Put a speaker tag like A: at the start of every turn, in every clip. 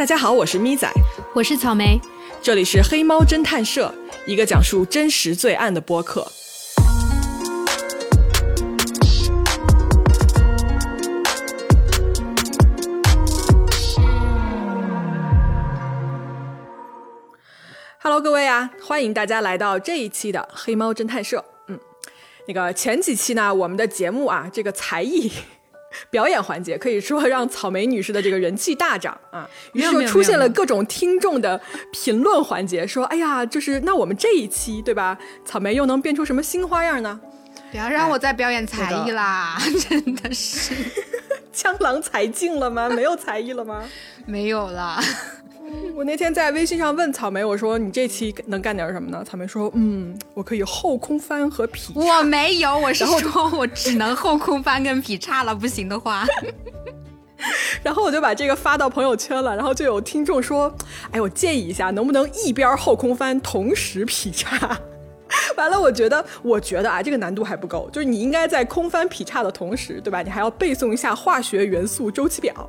A: 大家好，我是咪仔，
B: 我是草莓，
A: 这里是黑猫侦探社，一个讲述真实罪案的播客。Hello，各位啊，欢迎大家来到这一期的黑猫侦探社。嗯，那个前几期呢，我们的节目啊，这个才艺。表演环节可以说让草莓女士的这个人气大涨啊，于是就出现了各种听众的评论环节，说：“哎呀，就是那我们这一期对吧？草莓又能变出什么新花样呢？”
B: 不要让我再表演才艺啦！真的是
A: 江郎才尽了吗？没有才艺了吗？
B: 没有了。
A: 我那天在微信上问草莓，我说你这期能干点什么呢？草莓说，嗯，我可以后空翻和劈叉。
B: 我没有，我是说我只能后空翻跟劈叉了，不行的话。
A: 然后我就把这个发到朋友圈了，然后就有听众说，哎，我建议一下，能不能一边后空翻同时劈叉？完了，我觉得，我觉得啊，这个难度还不够，就是你应该在空翻劈叉的同时，对吧？你还要背诵一下化学元素周期表。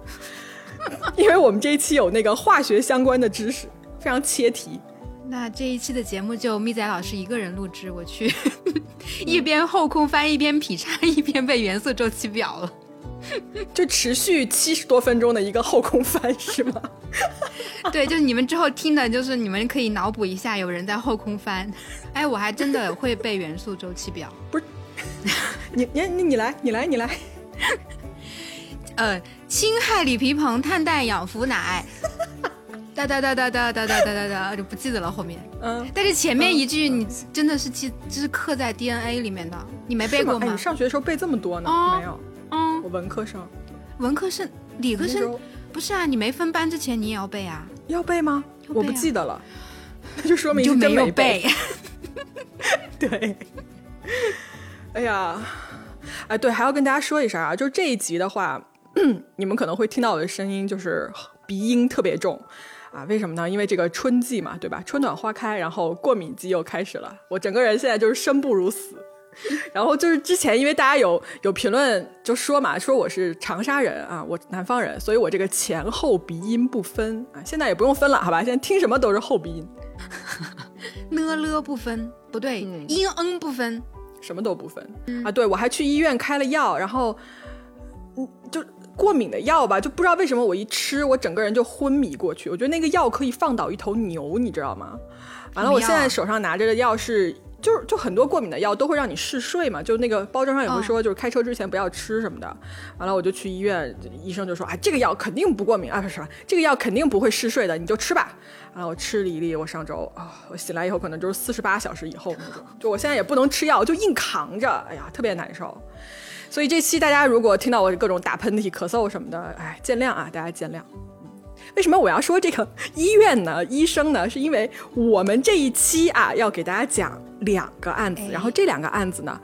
A: 因为我们这一期有那个化学相关的知识，非常切题。
B: 那这一期的节目就咪仔老师一个人录制，我去 一边后空翻一边劈叉一边背元素周期表了，
A: 就持续七十多分钟的一个后空翻是吗？
B: 对，就是你们之后听的，就是你们可以脑补一下有人在后空翻。哎，我还真的会背元素周期表，
A: 不是？你你你你来，你来你来。
B: 呃，氢氦锂铍硼碳氮氧氟氖，哒 哒哒哒哒哒哒哒哒哒，就不记得了后面。嗯，但是前面一句你真的是记，这是刻在 DNA 里面的，你没背过吗？
A: 你上学的时候背这么多呢？没有。嗯，我文科生。
B: 文科生，理科生不是啊？你没分班之前你也要背啊？
A: 要背吗？我不记得了，那 就说明
B: 就
A: 没
B: 有背。
A: 对。哎呀，哎，对，还要跟大家说一声啊，就这一集的话。你们可能会听到我的声音，就是鼻音特别重，啊，为什么呢？因为这个春季嘛，对吧？春暖花开，然后过敏季又开始了，我整个人现在就是生不如死。然后就是之前，因为大家有有评论就说嘛，说我是长沙人啊，我南方人，所以我这个前后鼻音不分啊。现在也不用分了，好吧？现在听什么都是后鼻音，
B: 呢了不分，不对，音嗯不分，
A: 什么都不分啊。对我还去医院开了药，然后嗯就。过敏的药吧，就不知道为什么我一吃，我整个人就昏迷过去。我觉得那个药可以放倒一头牛，你知道吗？完了，我现在手上拿着的药是，就是就很多过敏的药都会让你嗜睡嘛，就那个包装上也会说，就是开车之前不要吃什么的。完了，我就去医院，医生就说，啊，这个药肯定不过敏啊，不是，这个药肯定不会嗜睡的，你就吃吧。完了，我吃了一粒，我上周啊，我醒来以后可能就是四十八小时以后那种，就我现在也不能吃药，就硬扛着，哎呀，特别难受。所以这期大家如果听到我各种打喷嚏、咳嗽什么的，哎，见谅啊，大家见谅。为什么我要说这个医院呢？医生呢？是因为我们这一期啊，要给大家讲两个案子，然后这两个案子呢，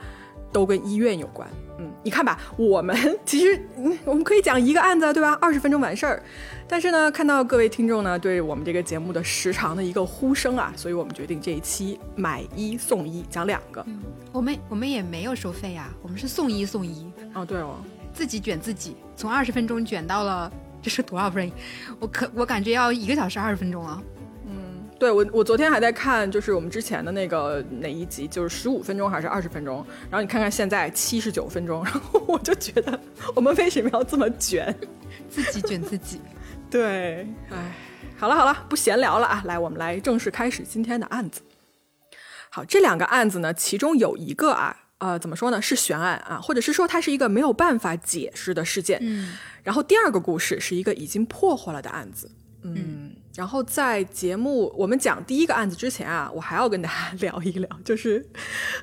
A: 都跟医院有关。嗯，你看吧，我们其实我们可以讲一个案子，对吧？二十分钟完事儿。但是呢，看到各位听众呢对我们这个节目的时长的一个呼声啊，所以我们决定这一期买一送一，讲两个。
B: 我们我们也没有收费呀，我们是送一送一。
A: 哦，对哦，
B: 自己卷自己，从二十分钟卷到了这是多少分？我可我感觉要一个小时二十分钟了。
A: 嗯，对我我昨天还在看，就是我们之前的那个哪一集，就是十五分钟还是二十分钟？然后你看看现在七十九分钟，然后我就觉得我们为什么要这么卷？
B: 自己卷自己。
A: 对，哎，好了好了，不闲聊了啊！来，我们来正式开始今天的案子。好，这两个案子呢，其中有一个啊，呃，怎么说呢，是悬案啊，或者是说它是一个没有办法解释的事件。嗯。然后第二个故事是一个已经破获了的案子。嗯。然后在节目我们讲第一个案子之前啊，我还要跟大家 聊一聊，就是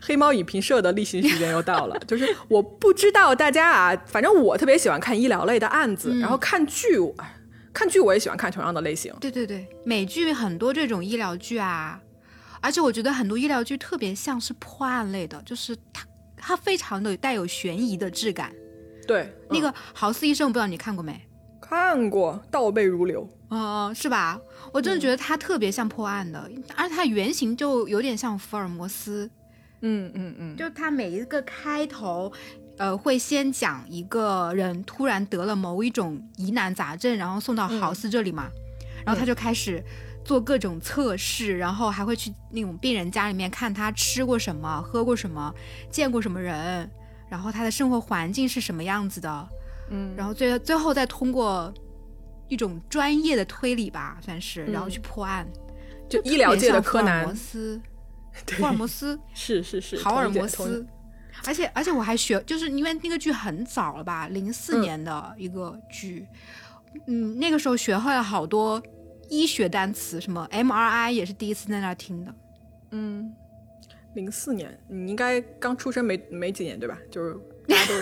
A: 黑猫影评社的例行时间又到了。就是我不知道大家啊，反正我特别喜欢看医疗类的案子，然后看剧。看剧我也喜欢看同样的类型，
B: 对对对，美剧很多这种医疗剧啊，而且我觉得很多医疗剧特别像是破案类的，就是它它非常的带有悬疑的质感。
A: 对，
B: 那个豪斯医生，不知道你看过没？
A: 看过，倒背如流。
B: 哦，是吧？我真的觉得它特别像破案的，而且它原型就有点像福尔摩斯。
A: 嗯嗯嗯，
B: 就它每一个开头。呃，会先讲一个人突然得了某一种疑难杂症，然后送到豪斯这里嘛，然后他就开始做各种测试，然后还会去那种病人家里面看他吃过什么、喝过什么、见过什么人，然后他的生活环境是什么样子的，
A: 嗯，
B: 然后最最后再通过一种专业的推理吧，算是，然后去破案，
A: 就医疗界的柯南，
B: 福尔摩斯，福尔摩斯
A: 是是是，
B: 豪尔摩斯。而且而且我还学，就是因为那个剧很早了吧，零四年的一个剧，嗯，那个时候学会了好多医学单词，什么 MRI 也是第一次在那听的。
A: 嗯，零四年你应该刚出生没没几年对吧？就是大家都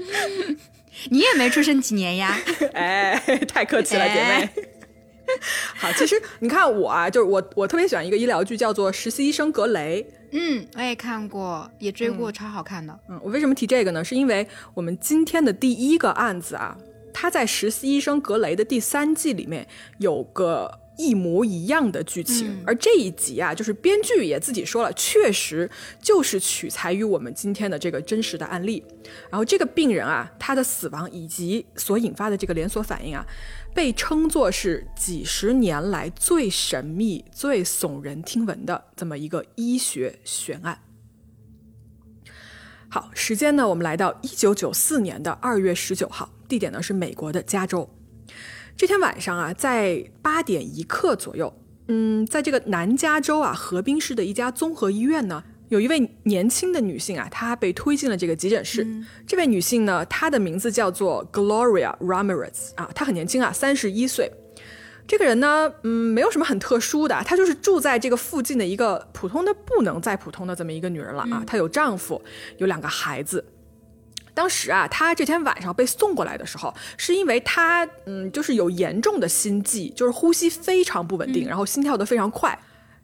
B: 你也没出生几年呀？
A: 哎，太客气了，姐妹。好，其实你看我啊，就是我我特别喜欢一个医疗剧，叫做《实习医生格雷》。
B: 嗯，我也看过，也追过，超好看的。
A: 嗯，我为什么提这个呢？是因为我们今天的第一个案子啊，他在《实习医生格雷》的第三季里面有个一模一样的剧情，而这一集啊，就是编剧也自己说了，确实就是取材于我们今天的这个真实的案例。然后这个病人啊，他的死亡以及所引发的这个连锁反应啊。被称作是几十年来最神秘、最耸人听闻的这么一个医学悬案。好，时间呢，我们来到一九九四年的二月十九号，地点呢是美国的加州。这天晚上啊，在八点一刻左右，嗯，在这个南加州啊河滨市的一家综合医院呢。有一位年轻的女性啊，她被推进了这个急诊室。这位女性呢，她的名字叫做 Gloria Ramirez 啊，她很年轻啊，三十一岁。这个人呢，嗯，没有什么很特殊的，她就是住在这个附近的一个普通的不能再普通的这么一个女人了啊。她有丈夫，有两个孩子。当时啊，他这天晚上被送过来的时候，是因为他嗯，就是有严重的心悸，就是呼吸非常不稳定，然后心跳的非常快。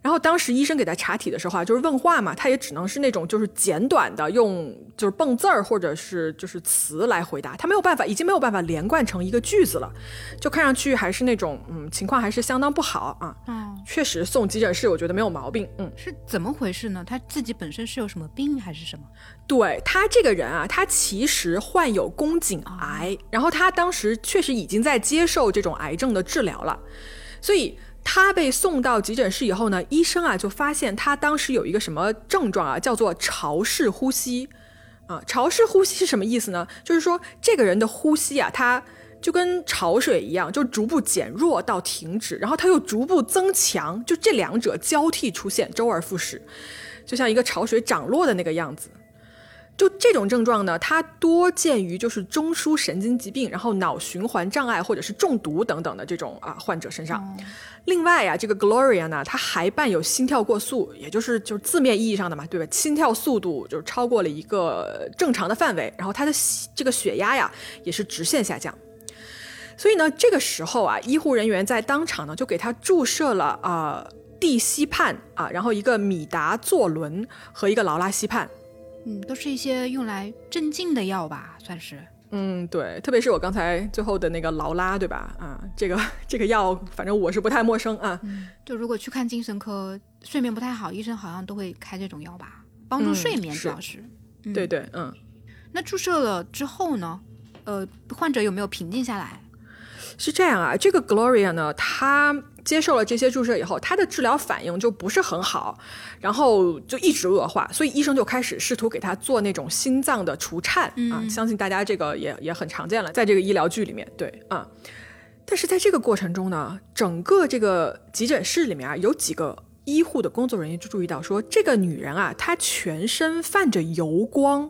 A: 然后当时医生给他查体的时候啊，就是问话嘛，他也只能是那种就是简短的用就是蹦字儿或者是就是词来回答，他没有办法，已经没有办法连贯成一个句子了，就看上去还是那种嗯情况还是相当不好啊。嗯，确实送急诊室我觉得没有毛病。嗯，
B: 是怎么回事呢？他自己本身是有什么病还是什么？
A: 对他这个人啊，他其实患有宫颈癌，然后他当时确实已经在接受这种癌症的治疗了，所以。他被送到急诊室以后呢，医生啊就发现他当时有一个什么症状啊，叫做潮式呼吸，啊，潮式呼吸是什么意思呢？就是说这个人的呼吸啊，他就跟潮水一样，就逐步减弱到停止，然后他又逐步增强，就这两者交替出现，周而复始，就像一个潮水涨落的那个样子。就这种症状呢，它多见于就是中枢神经疾病，然后脑循环障碍或者是中毒等等的这种啊患者身上。另外呀，这个 Gloria 呢，它还伴有心跳过速，也就是就是字面意义上的嘛，对吧？心跳速度就是超过了一个正常的范围，然后它的这个血压呀也是直线下降。所以呢，这个时候啊，医护人员在当场呢就给她注射了啊地西泮啊，然后一个米达唑仑和一个劳拉西泮，
B: 嗯，都是一些用来镇静的药吧，算是。
A: 嗯，对，特别是我刚才最后的那个劳拉，对吧？啊，这个这个药，反正我是不太陌生啊。
B: 就如果去看精神科，睡眠不太好，医生好像都会开这种药吧，帮助睡眠主要是。
A: 对对，嗯。
B: 那注射了之后呢？呃，患者有没有平静下来？
A: 是这样啊，这个 Gloria 呢，她。接受了这些注射以后，她的治疗反应就不是很好，然后就一直恶化，所以医生就开始试图给她做那种心脏的除颤啊。相信大家这个也也很常见了，在这个医疗剧里面，对啊。但是在这个过程中呢，整个这个急诊室里面啊，有几个医护的工作人员就注意到说，这个女人啊，她全身泛着油光，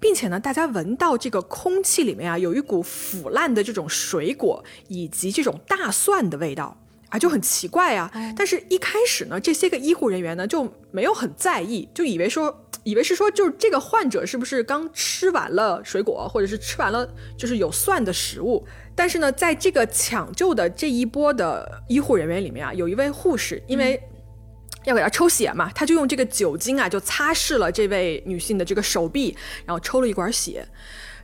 A: 并且呢，大家闻到这个空气里面啊，有一股腐烂的这种水果以及这种大蒜的味道。啊，就很奇怪啊！但是一开始呢，这些个医护人员呢就没有很在意，就以为说，以为是说，就是这个患者是不是刚吃完了水果，或者是吃完了就是有蒜的食物。但是呢，在这个抢救的这一波的医护人员里面啊，有一位护士，因为要给他抽血嘛，他就用这个酒精啊，就擦拭了这位女性的这个手臂，然后抽了一管血。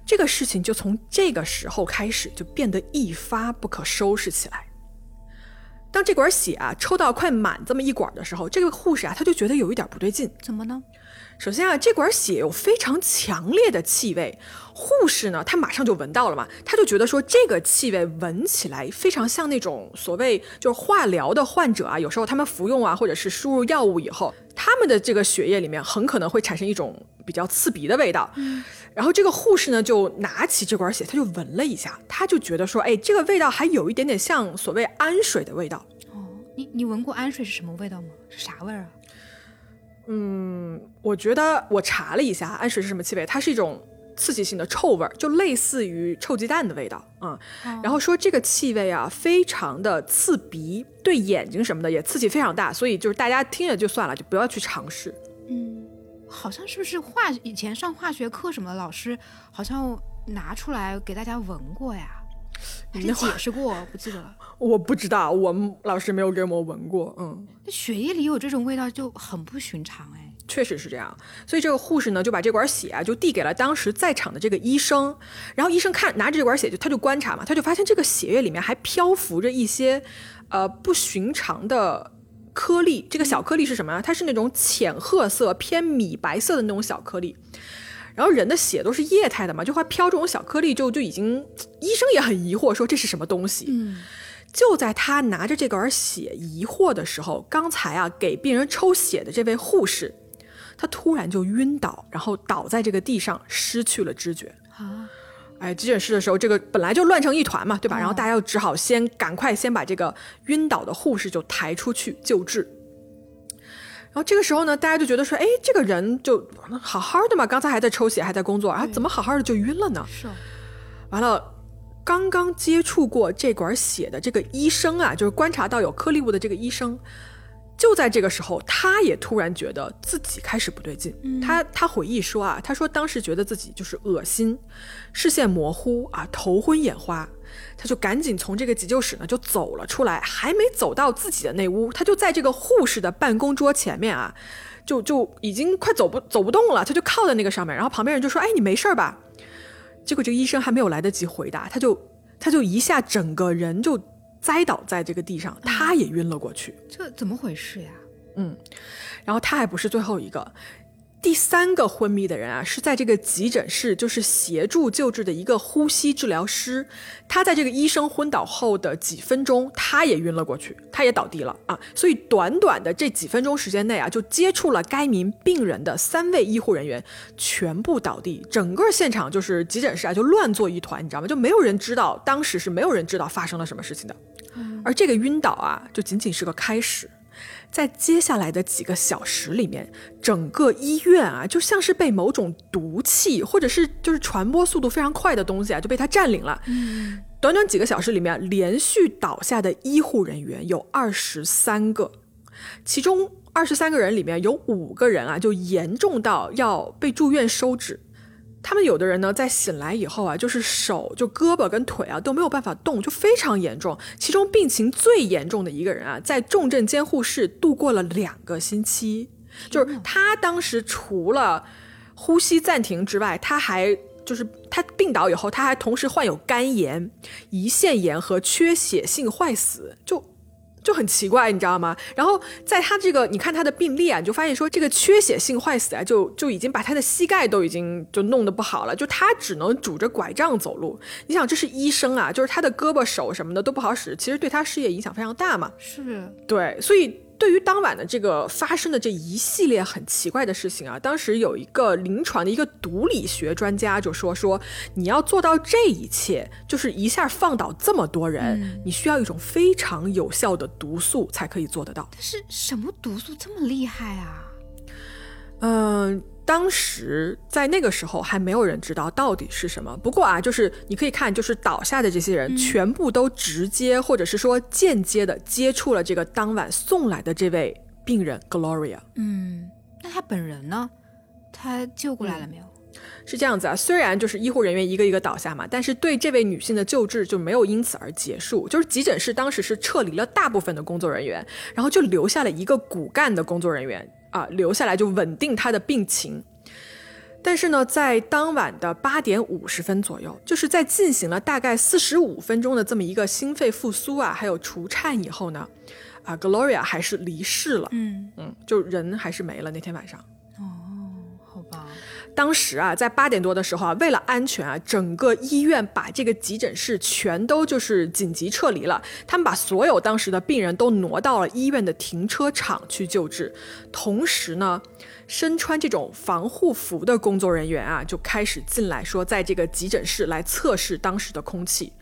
A: 这个事情就从这个时候开始就变得一发不可收拾起来。当这管血啊抽到快满这么一管的时候，这个护士啊他就觉得有一点不对劲。
B: 怎么呢？
A: 首先啊，这管血有非常强烈的气味，护士呢，他马上就闻到了嘛，他就觉得说这个气味闻起来非常像那种所谓就是化疗的患者啊，有时候他们服用啊，或者是输入药物以后，他们的这个血液里面很可能会产生一种比较刺鼻的味道。然后这个护士呢，就拿起这管血，他就闻了一下，他就觉得说，哎，这个味道还有一点点像所谓氨水的味道。
B: 哦，你你闻过氨水是什么味道吗？是啥味儿啊？
A: 嗯，我觉得我查了一下，氨水是什么气味？它是一种刺激性的臭味儿，就类似于臭鸡蛋的味道啊。然后说这个气味啊，非常的刺鼻，对眼睛什么的也刺激非常大，所以就是大家听着就算了，就不要去尝试。
B: 嗯，好像是不是化以前上化学课什么的，老师好像拿出来给大家闻过呀？还是解释过？不记得了。
A: 我不知道，我们老师没有给我们闻过。嗯，那
B: 血液里有这种味道就很不寻常哎。
A: 确实是这样，所以这个护士呢就把这管血啊就递给了当时在场的这个医生，然后医生看拿着这管血就他就观察嘛，他就发现这个血液里面还漂浮着一些呃不寻常的颗粒。这个小颗粒是什么呢？它是那种浅褐色偏米白色的那种小颗粒。然后人的血都是液态的嘛，就会飘这种小颗粒，就就已经 医生也很疑惑，说这是什么东西。
B: 嗯。
A: 就在他拿着这管血疑惑的时候，刚才啊给病人抽血的这位护士，他突然就晕倒，然后倒在这个地上，失去了知觉。
B: 啊，
A: 哎，急诊室的时候，这个本来就乱成一团嘛，对吧？然后大家又只好先赶快先把这个晕倒的护士就抬出去救治。然后这个时候呢，大家就觉得说，哎，这个人就好好的嘛，刚才还在抽血，还在工作，啊，怎么好好的就晕了呢？
B: 是，
A: 完了。刚刚接触过这管血的这个医生啊，就是观察到有颗粒物的这个医生，就在这个时候，他也突然觉得自己开始不对劲。他他回忆说啊，他说当时觉得自己就是恶心，视线模糊啊，头昏眼花，他就赶紧从这个急救室呢就走了出来，还没走到自己的那屋，他就在这个护士的办公桌前面啊，就就已经快走不走不动了，他就靠在那个上面，然后旁边人就说：“哎，你没事吧？”结果这个医生还没有来得及回答，他就他就一下整个人就栽倒在这个地上，他也晕了过去。
B: 这怎么回事呀？
A: 嗯，然后他还不是最后一个。第三个昏迷的人啊，是在这个急诊室，就是协助救治的一个呼吸治疗师。他在这个医生昏倒后的几分钟，他也晕了过去，他也倒地了啊。所以短短的这几分钟时间内啊，就接触了该名病人的三位医护人员全部倒地，整个现场就是急诊室啊，就乱作一团，你知道吗？就没有人知道当时是没有人知道发生了什么事情的。而这个晕倒啊，就仅仅是个开始。在接下来的几个小时里面，整个医院啊，就像是被某种毒气，或者是就是传播速度非常快的东西啊，就被它占领了。
B: 嗯，
A: 短短几个小时里面，连续倒下的医护人员有二十三个，其中二十三个人里面有五个人啊，就严重到要被住院收治。他们有的人呢，在醒来以后啊，就是手就胳膊跟腿啊都没有办法动，就非常严重。其中病情最严重的一个人啊，在重症监护室度过了两个星期。就是他当时除了呼吸暂停之外，他还就是他病倒以后，他还同时患有肝炎、胰腺炎和缺血性坏死。就。就很奇怪，你知道吗？然后在他这个，你看他的病历啊，你就发现说这个缺血性坏死啊，就就已经把他的膝盖都已经就弄得不好了，就他只能拄着拐杖走路。你想，这是医生啊，就是他的胳膊手什么的都不好使，其实对他事业影响非常大嘛。
B: 是，
A: 对，所以。对于当晚的这个发生的这一系列很奇怪的事情啊，当时有一个临床的一个毒理学专家就说说，你要做到这一切，就是一下放倒这么多人，你需要一种非常有效的毒素才可以做得到。
B: 但是什么毒素这么厉害啊？
A: 嗯。当时在那个时候还没有人知道到底是什么。不过啊，就是你可以看，就是倒下的这些人全部都直接或者是说间接的接触了这个当晚送来的这位病人 Gloria。
B: 嗯，那他本人呢？他救过来了没有？
A: 是这样子啊，虽然就是医护人员一个一个倒下嘛，但是对这位女性的救治就没有因此而结束。就是急诊室当时是撤离了大部分的工作人员，然后就留下了一个骨干的工作人员。啊，留下来就稳定他的病情。但是呢，在当晚的八点五十分左右，就是在进行了大概四十五分钟的这么一个心肺复苏啊，还有除颤以后呢，啊，Gloria 还是离世了。嗯嗯，就人还是没了那天晚上。当时啊，在八点多的时候啊，为了安全啊，整个医院把这个急诊室全都就是紧急撤离了。他们把所有当时的病人都挪到了医院的停车场去救治，同时呢。身穿这种防护服的工作人员啊，就开始进来说，在这个急诊室来测试当时的空气。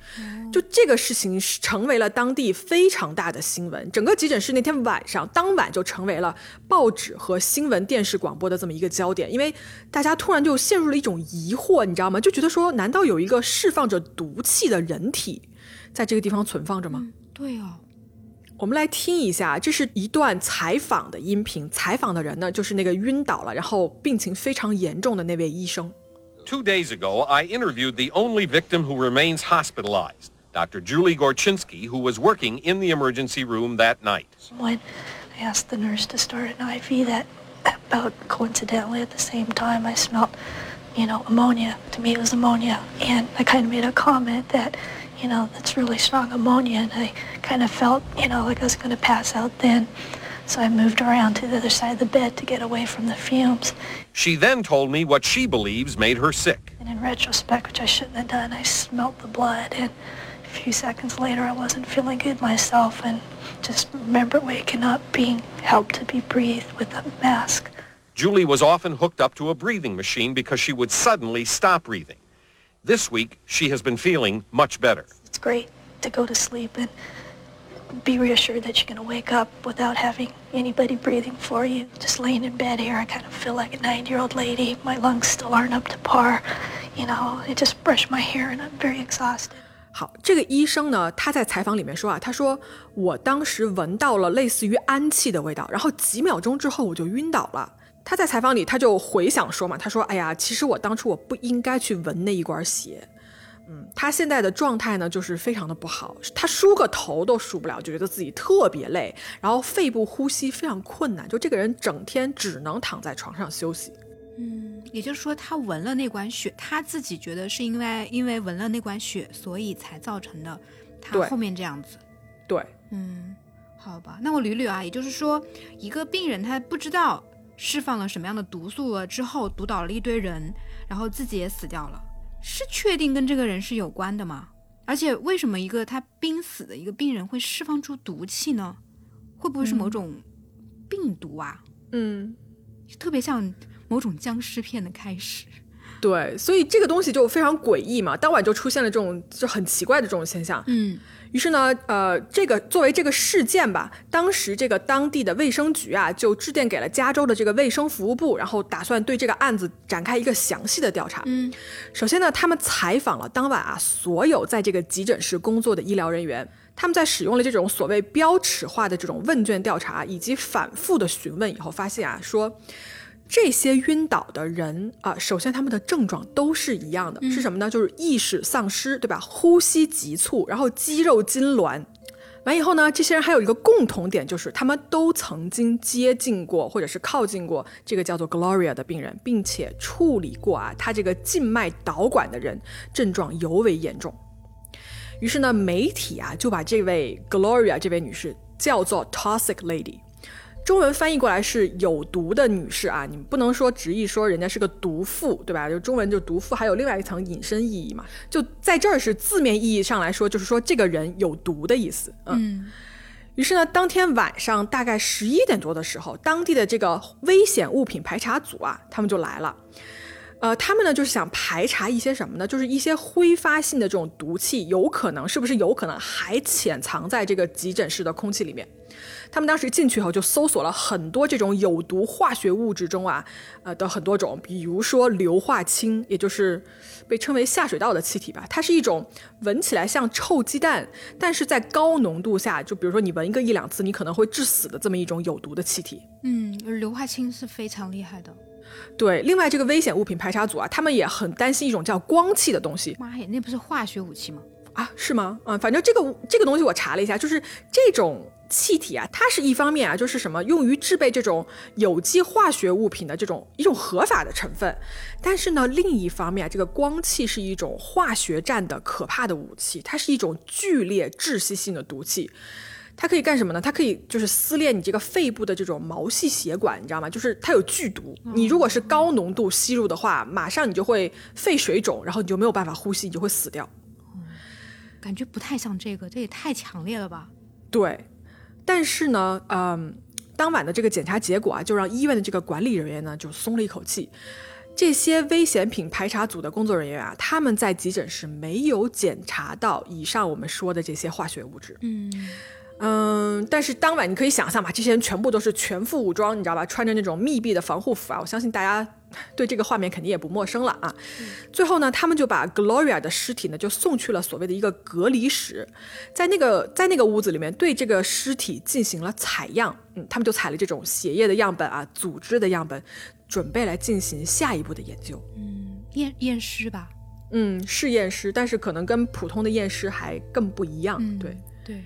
A: 就这个事情是成为了当地非常大的新闻。整个急诊室那天晚上当晚就成为了报纸和新闻电视广播的这么一个焦点，因为大家突然就陷入了一种疑惑，你知道吗？就觉得说，难道有一个释放着毒气的人体在这个地方存放着吗？
B: 对哦。
A: 我们来听一下，这是一段采访的音频。采访的人呢，就是那个晕倒了，然后病情非常严重的那位医生。
C: Two days ago, I interviewed the only victim who remains hospitalized, Dr. Julie Gorchinsky, who was working in the emergency room that night.
D: When I asked the nurse to start an IV, that about coincidentally at the same time I smelled, you know, ammonia. To me, it was ammonia, and I kind of made a comment that you know, that's really strong ammonia, and I kind of felt, you know, like I was going to pass out then. So I moved around to the other side of the bed to get away from the fumes.
C: She then told me what she believes made her sick.
D: And in retrospect, which I shouldn't have done, I smelt the blood, and a few seconds later, I wasn't feeling good myself, and just remember waking up being helped to be breathed with a mask.
C: Julie was often hooked up to a breathing machine because she would suddenly stop breathing. This week, she has been feeling much better.
D: It's great to go to sleep and be reassured that you're going to wake up without having anybody breathing for you. Just laying in bed here, I kind of feel like a nine-year-old lady. My lungs still aren't up to par. You know, I just brush my hair and I'm very exhausted.
A: 好，这个医生呢，他在采访里面说啊，他说我当时闻到了类似于氨气的味道，然后几秒钟之后我就晕倒了。 他在采访里，他就回想说嘛，他说：“哎呀，其实我当初我不应该去闻那一管血。”嗯，他现在的状态呢，就是非常的不好，他梳个头都梳不了，就觉得自己特别累，然后肺部呼吸非常困难，就这个人整天只能躺在床上休息。
B: 嗯，也就是说，他闻了那管血，他自己觉得是因为因为闻了那管血，所以才造成的他后面这样子。
A: 对，
B: 嗯，好吧，那我捋捋啊，也就是说，一个病人他不知道。释放了什么样的毒素了之后毒倒了一堆人，然后自己也死掉了，是确定跟这个人是有关的吗？而且为什么一个他濒死的一个病人会释放出毒气呢？会不会是某种病毒啊？
A: 嗯，
B: 特别像某种僵尸片的开始。
A: 对，所以这个东西就非常诡异嘛，当晚就出现了这种就很奇怪的这种现象。
B: 嗯。
A: 于是呢，呃，这个作为这个事件吧，当时这个当地的卫生局啊，就致电给了加州的这个卫生服务部，然后打算对这个案子展开一个详细的调查。
B: 嗯，
A: 首先呢，他们采访了当晚啊所有在这个急诊室工作的医疗人员，他们在使用了这种所谓标尺化的这种问卷调查以及反复的询问以后，发现啊说。这些晕倒的人啊，首先他们的症状都是一样的，是什么呢？就是意识丧失，对吧？呼吸急促，然后肌肉痉挛。完以后呢，这些人还有一个共同点，就是他们都曾经接近过或者是靠近过这个叫做 Gloria 的病人，并且处理过啊，他这个静脉导管的人症状尤为严重。于是呢，媒体啊就把这位 Gloria 这位女士叫做 Toxic Lady。中文翻译过来是有毒的女士啊，你不能说直译说人家是个毒妇，对吧？就中文就毒妇，还有另外一层引申意义嘛。就在这儿是字面意义上来说，就是说这个人有毒的意思。嗯。于是呢，当天晚上大概十一点多的时候，当地的这个危险物品排查组啊，他们就来了。呃，他们呢就是想排查一些什么呢？就是一些挥发性的这种毒气，有可能是不是有可能还潜藏在这个急诊室的空气里面。他们当时进去以后，就搜索了很多这种有毒化学物质中啊，呃的很多种，比如说硫化氢，也就是被称为下水道的气体吧。它是一种闻起来像臭鸡蛋，但是在高浓度下，就比如说你闻一个一两次，你可能会致死的这么一种有毒的气体。
B: 嗯，硫化氢是非常厉害的。
A: 对，另外这个危险物品排查组啊，他们也很担心一种叫光气的东西。
B: 妈呀，那不是化学武器吗？
A: 啊，是吗？嗯，反正这个这个东西我查了一下，就是这种气体啊，它是一方面啊，就是什么用于制备这种有机化学物品的这种一种合法的成分，但是呢，另一方面，这个光气是一种化学战的可怕的武器，它是一种剧烈窒息性的毒气。它可以干什么呢？它可以就是撕裂你这个肺部的这种毛细血管，你知道吗？就是它有剧毒，你如果是高浓度吸入的话，马上你就会肺水肿，然后你就没有办法呼吸，你就会死掉。
B: 感觉不太像这个，这也太强烈了吧？
A: 对，但是呢，嗯，当晚的这个检查结果啊，就让医院的这个管理人员呢就松了一口气。这些危险品排查组的工作人员啊，他们在急诊室没有检查到以上我们说的这些化学物质。
B: 嗯。
A: 嗯，但是当晚你可以想象吧，这些人全部都是全副武装，你知道吧？穿着那种密闭的防护服啊，我相信大家对这个画面肯定也不陌生了啊。最后呢，他们就把 Gloria 的尸体呢就送去了所谓的一个隔离室，在那个在那个屋子里面对这个尸体进行了采样，嗯，他们就采了这种血液的样本啊，组织的样本，准备来进行下一步的研究。
B: 嗯，验验尸吧？
A: 嗯，是验尸，但是可能跟普通的验尸还更不一样。对
B: 对。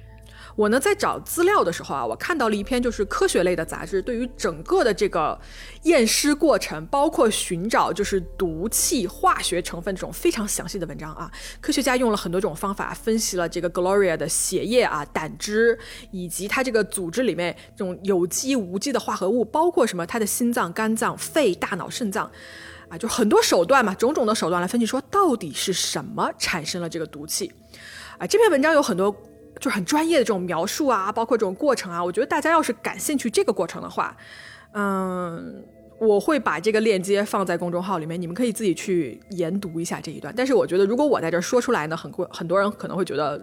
A: 我呢在找资料的时候啊，我看到了一篇就是科学类的杂志，对于整个的这个验尸过程，包括寻找就是毒气化学成分这种非常详细的文章啊。科学家用了很多种方法分析了这个 Gloria 的血液啊、胆汁，以及它这个组织里面这种有机无机的化合物，包括什么它的心脏、肝脏、肺、大脑、肾脏，啊，就很多手段嘛，种种的手段来分析说到底是什么产生了这个毒气。啊，这篇文章有很多。就很专业的这种描述啊，包括这种过程啊，我觉得大家要是感兴趣这个过程的话，嗯，我会把这个链接放在公众号里面，你们可以自己去研读一下这一段。但是我觉得如果我在这说出来呢，很很多人可能会觉得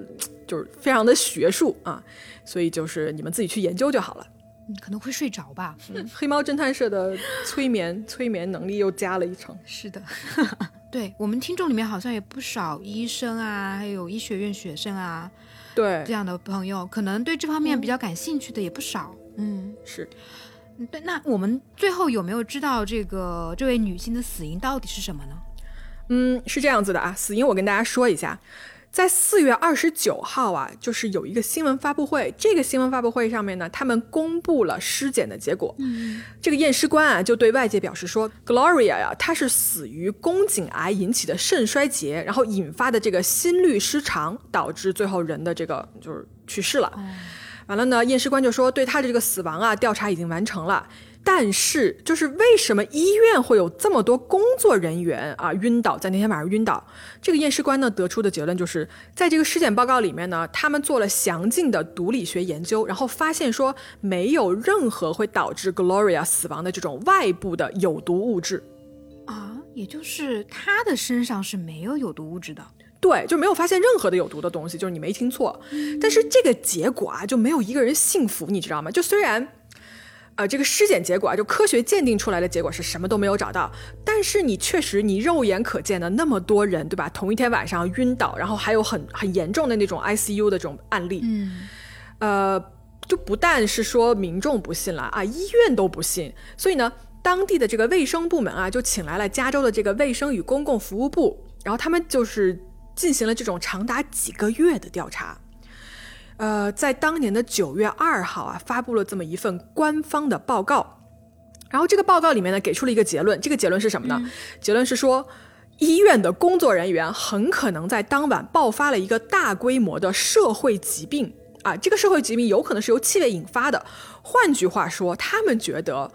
A: 就是非常的学术啊，所以就是你们自己去研究就好了。
B: 你可能会睡着吧？
A: 黑猫侦探社的催眠催眠能力又加了一层。
B: 是的，对我们听众里面好像也不少医生啊，还有医学院学生啊。
A: 对
B: 这样的朋友，可能对这方面比较感兴趣的也不少。嗯，
A: 是。
B: 对，那我们最后有没有知道这个这位女性的死因到底是什么呢？
A: 嗯，是这样子的啊，死因我跟大家说一下。在四月二十九号啊，就是有一个新闻发布会。这个新闻发布会上面呢，他们公布了尸检的结果。
B: 嗯，
A: 这个验尸官啊，就对外界表示说，Gloria 呀，她是死于宫颈癌引起的肾衰竭，然后引发的这个心律失常，导致最后人的这个就是去世了。完了呢，验尸官就说，对他的这个死亡啊，调查已经完成了。但是，就是为什么医院会有这么多工作人员啊晕倒，在那天晚上晕倒？这个验尸官呢得出的结论就是，在这个尸检报告里面呢，他们做了详尽的毒理学研究，然后发现说没有任何会导致 Gloria 死亡的这种外部的有毒物质
B: 啊，也就是他的身上是没有有毒物质的。
A: 对，就没有发现任何的有毒的东西，就是你没听错。但是这个结果啊，就没有一个人信服，你知道吗？就虽然。呃，这个尸检结果啊，就科学鉴定出来的结果是什么都没有找到，但是你确实你肉眼可见的那么多人，对吧？同一天晚上晕倒，然后还有很很严重的那种 ICU 的这种案例，
B: 嗯，
A: 呃，就不但是说民众不信了啊，医院都不信，所以呢，当地的这个卫生部门啊，就请来了加州的这个卫生与公共服务部，然后他们就是进行了这种长达几个月的调查。呃，在当年的九月二号啊，发布了这么一份官方的报告，然后这个报告里面呢，给出了一个结论。这个结论是什么呢？结论是说，医院的工作人员很可能在当晚爆发了一个大规模的社会疾病啊，这个社会疾病有可能是由气味引发的。换句话说，他们觉得，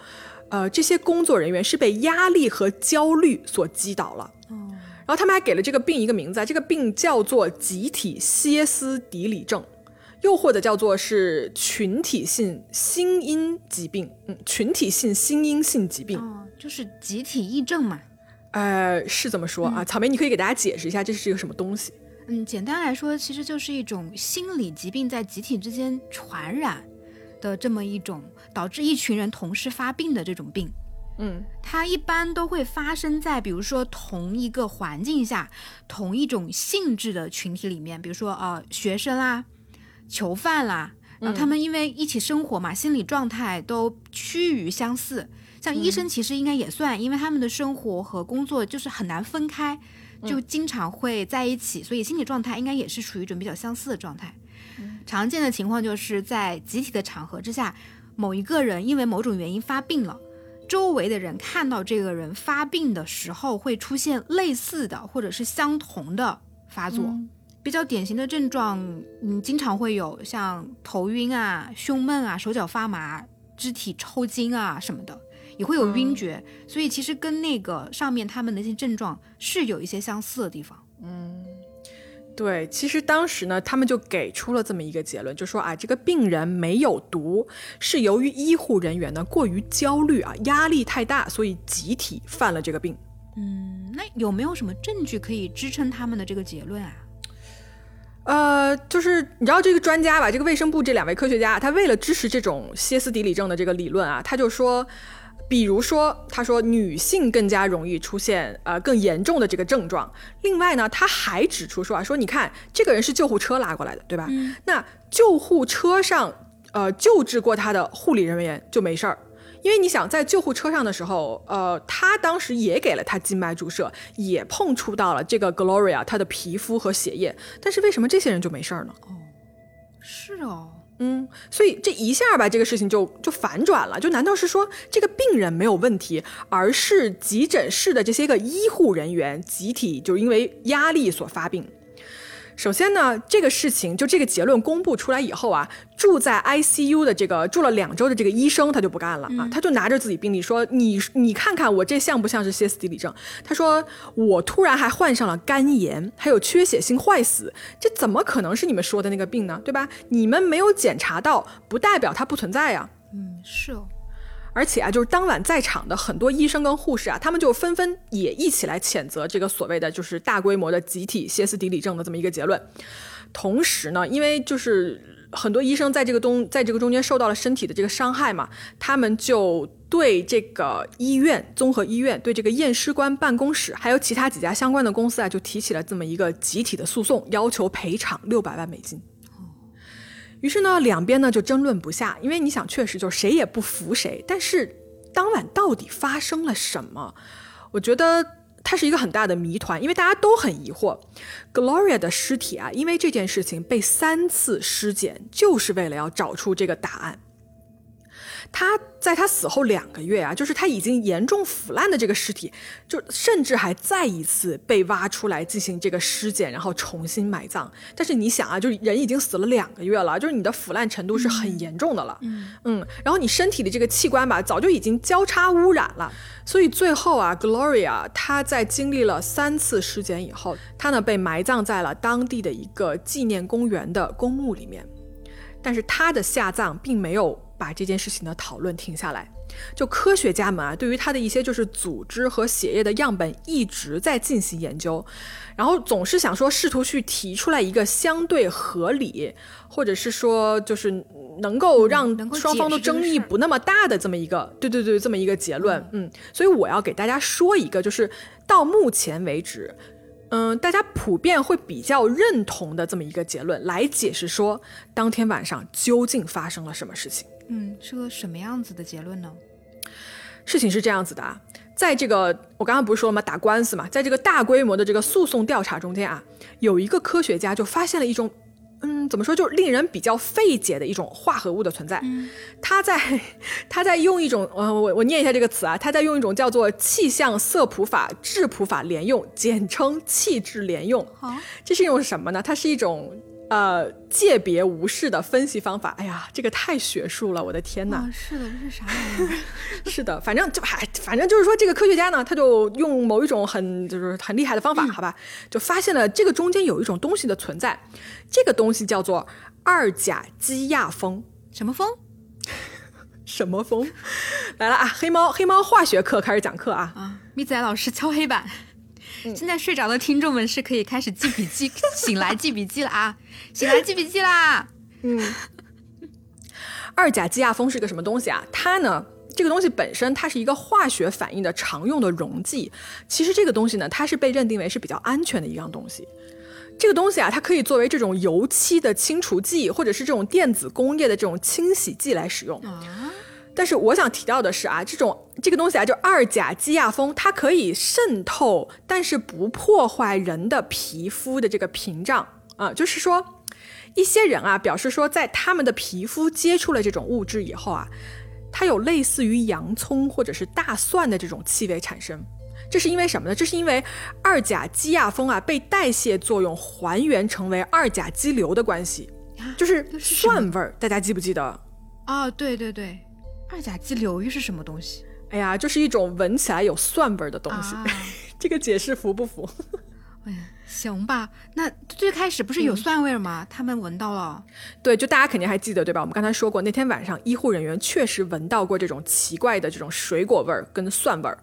A: 呃，这些工作人员是被压力和焦虑所击倒了。然后他们还给了这个病一个名字，这个病叫做集体歇斯底里症。又或者叫做是群体性心因疾病，嗯，群体性心因性疾病，
B: 哦，就是集体癔症嘛，
A: 呃，是这么说啊？草莓，你可以给大家解释一下这是一个什么东西？
B: 嗯，简单来说，其实就是一种心理疾病在集体之间传染的这么一种，导致一群人同时发病的这种病。
A: 嗯，
B: 它一般都会发生在比如说同一个环境下、同一种性质的群体里面，比如说呃学生啊。囚犯啦，然后他们因为一起生活嘛，心理状态都趋于相似。像医生其实应该也算，因为他们的生活和工作就是很难分开，就经常会在一起，所以心理状态应该也是处于一种比较相似的状态。常见的情况就是在集体的场合之下，某一个人因为某种原因发病了，周围的人看到这个人发病的时候，会出现类似的或者是相同的发作。比较典型的症状，嗯，经常会有像头晕啊、胸闷啊、手脚发麻、肢体抽筋啊什么的，也会有晕厥。所以其实跟那个上面他们的一些症状是有一些相似的地方。
A: 嗯。对，其实当时呢，他们就给出了这么一个结论，就说啊，这个病人没有毒，是由于医护人员呢过于焦虑啊，压力太大，所以集体犯了这个病。
B: 嗯，那有没有什么证据可以支撑他们的这个结论啊？
A: 呃，就是你知道这个专家吧，这个卫生部这两位科学家，他为了支持这种歇斯底里症的这个理论啊，他就说。比如说，他说女性更加容易出现呃更严重的这个症状。另外呢，他还指出说啊，说你看这个人是救护车拉过来的，对吧？那救护车上呃救治过他的护理人员就没事儿，因为你想在救护车上的时候，呃，他当时也给了他静脉注射，也碰触到了这个 Gloria 她的皮肤和血液，但是为什么这些人就没事儿呢？
B: 哦，是哦。
A: 嗯，所以这一下吧，这个事情就就反转了。就难道是说这个病人没有问题，而是急诊室的这些个医护人员集体就因为压力所发病？首先呢，这个事情就这个结论公布出来以后啊，住在 ICU 的这个住了两周的这个医生他就不干了啊，他就拿着自己病历说：“你你看看我这像不像是歇斯底里症？”他说：“我突然还患上了肝炎，还有缺血性坏死，这怎么可能是你们说的那个病呢？对吧？你们没有检查到，不代表它不存在呀。”
B: 嗯，是哦。
A: 而且啊，就是当晚在场的很多医生跟护士啊，他们就纷纷也一起来谴责这个所谓的就是大规模的集体歇斯底里症的这么一个结论。同时呢，因为就是很多医生在这个东在这个中间受到了身体的这个伤害嘛，他们就对这个医院综合医院对这个验尸官办公室还有其他几家相关的公司啊，就提起了这么一个集体的诉讼，要求赔偿六百万美金。于是呢，两边呢就争论不下，因为你想，确实就是谁也不服谁。但是当晚到底发生了什么？我觉得它是一个很大的谜团，因为大家都很疑惑。Gloria 的尸体啊，因为这件事情被三次尸检，就是为了要找出这个答案。他在他死后两个月啊，就是他已经严重腐烂的这个尸体，就甚至还再一次被挖出来进行这个尸检，然后重新埋葬。但是你想啊，就是人已经死了两个月了，就是你的腐烂程度是很严重的了，嗯，然后你身体的这个器官吧，早就已经交叉污染了。所以最后啊，Gloria 她在经历了三次尸检以后，他呢被埋葬在了当地的一个纪念公园的公墓里面。但是他的下葬并没有。把这件事情的讨论停下来，就科学家们啊，对于他的一些就是组织和血液的样本一直在进行研究，然后总是想说试图去提出来一个相对合理，或者是说就是能够让双方都争议不那么大的这么一个，对对对，这么一个结论。嗯，所以我要给大家说一个，就是到目前为止。嗯，大家普遍会比较认同的这么一个结论来解释说，当天晚上究竟发生了什么事情？
B: 嗯，是个什么样子的结论呢？
A: 事情是这样子的啊，在这个我刚刚不是说了吗？打官司嘛，在这个大规模的这个诉讼调查中间啊，有一个科学家就发现了一种。嗯，怎么说，就是令人比较费解的一种化合物的存在。他在 他在用一种，呃，我我念一下这个词啊，他在用一种叫做气象色谱法质谱法连用，简称气质连用。好，这是一种什么呢？它是一种。呃，界别无视的分析方法，哎呀，这个太学术了，我的天哪！
B: 是的，这是啥玩意儿？
A: 是的，反正就还，反正就是说，这个科学家呢，他就用某一种很就是很厉害的方法，好吧，就发现了这个中间有一种东西的存在，这个东西叫做二甲基亚风。
B: 什么风？
A: 什么风？来了啊！黑猫黑猫化学课开始讲课啊！
B: 啊，米仔老师敲黑板。现在睡着的听众们是可以开始记笔记，醒来记笔记了啊！醒来记笔记啦！
A: 嗯，二甲基亚砜是个什么东西啊？它呢，这个东西本身它是一个化学反应的常用的溶剂。其实这个东西呢，它是被认定为是比较安全的一样东西。这个东西啊，它可以作为这种油漆的清除剂，或者是这种电子工业的这种清洗剂来使用。但是我想提到的是啊，这种这个东西啊，就二甲基亚碸，它可以渗透，但是不破坏人的皮肤的这个屏障啊。就是说，一些人啊表示说，在他们的皮肤接触了这种物质以后啊，它有类似于洋葱或者是大蒜的这种气味产生。这是因为什么呢？这是因为二甲基亚砜啊被代谢作用还原成为二甲基硫的关系，就是蒜味儿。大家记不记得？
B: 哦，对对对。二甲基硫又是什么东西？
A: 哎呀，就是一种闻起来有蒜味儿的东西。这个解释服不服？
B: 哎呀，行吧。那最开始不是有蒜味儿吗？他们闻到了。
A: 对，就大家肯定还记得对吧？我们刚才说过，那天晚上医护人员确实闻到过这种奇怪的这种水果味儿跟蒜味儿。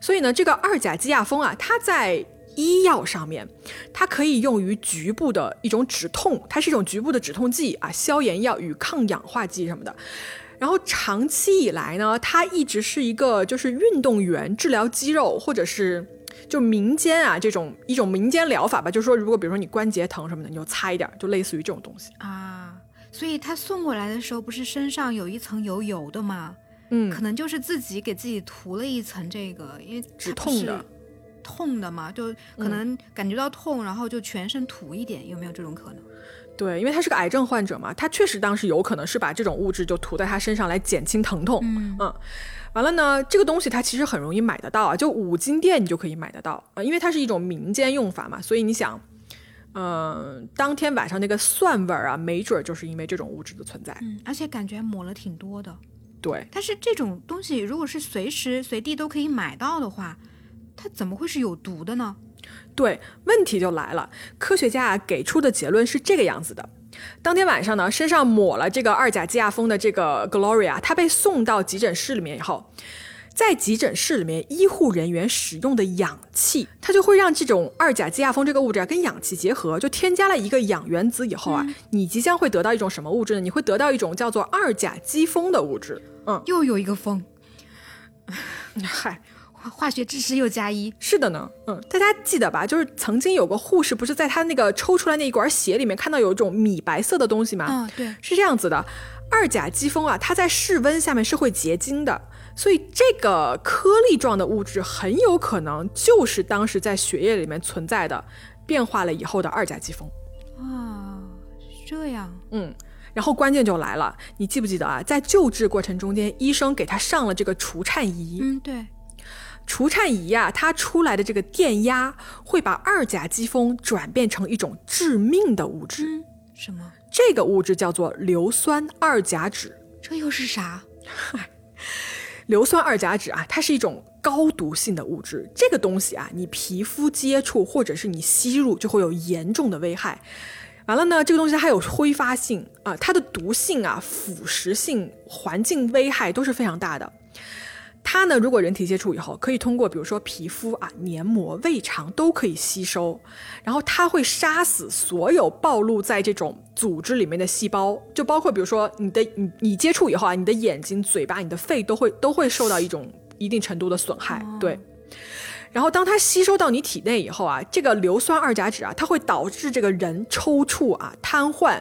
A: 所以呢，这个二甲基亚砜啊，它在医药上面，它可以用于局部的一种止痛，它是一种局部的止痛剂啊，消炎药与抗氧化剂什么的。然后长期以来呢，他一直是一个就是运动员治疗肌肉，或者是就民间啊这种一种民间疗法吧。就是说，如果比如说你关节疼什么的，你就擦一点，就类似于这种东西
B: 啊。所以他送过来的时候，不是身上有一层油油的吗？
A: 嗯，
B: 可能就是自己给自己涂了一层这个，因为
A: 止痛的，
B: 痛的嘛，就可能感觉到痛，然后就全身涂一点，有没有这种可能？
A: 对，因为他是个癌症患者嘛，他确实当时有可能是把这种物质就涂在他身上来减轻疼痛。
B: 嗯，
A: 完了呢，这个东西它其实很容易买得到啊，就五金店你就可以买得到啊，因为它是一种民间用法嘛，所以你想，嗯，当天晚上那个蒜味儿啊，没准就是因为这种物质的存在。
B: 嗯，而且感觉抹了挺多的。
A: 对，
B: 但是这种东西如果是随时随地都可以买到的话，它怎么会是有毒的呢？
A: 对，问题就来了。科学家给出的结论是这个样子的：当天晚上呢，身上抹了这个二甲基亚砜的这个 Gloria，她被送到急诊室里面以后，在急诊室里面，医护人员使用的氧气，它就会让这种二甲基亚砜这个物质啊跟氧气结合，就添加了一个氧原子以后啊，你即将会得到一种什么物质呢？你会得到一种叫做二甲基碸的物质。嗯，
B: 又有一个碸。
A: 嗨。
B: 化学知识又加一，
A: 是的呢，嗯，大家记得吧？就是曾经有个护士，不是在他那个抽出来那一管血里面看到有一种米白色的东西吗？
B: 嗯，对，
A: 是这样子的。二甲基碸啊，它在室温下面是会结晶的，所以这个颗粒状的物质很有可能就是当时在血液里面存在的，变化了以后的二甲基碸。
B: 啊，是这样，
A: 嗯，然后关键就来了，你记不记得啊？在救治过程中间，医生给他上了这个除颤仪。
B: 嗯，对。
A: 除颤仪呀，它出来的这个电压会把二甲基碸转变成一种致命的物质。
B: 什么？
A: 这个物质叫做硫酸二甲酯。
B: 这又是啥？
A: 硫酸二甲酯啊，它是一种高毒性的物质。这个东西啊，你皮肤接触或者是你吸入就会有严重的危害。完了呢，这个东西还有挥发性啊，它的毒性啊、腐蚀性、环境危害都是非常大的。它呢，如果人体接触以后，可以通过比如说皮肤啊、黏膜、胃肠都可以吸收，然后它会杀死所有暴露在这种组织里面的细胞，就包括比如说你的你你接触以后啊，你的眼睛、嘴巴、你的肺都会都会受到一种一定程度的损害。对，然后当它吸收到你体内以后啊，这个硫酸二甲酯啊，它会导致这个人抽搐啊、瘫痪、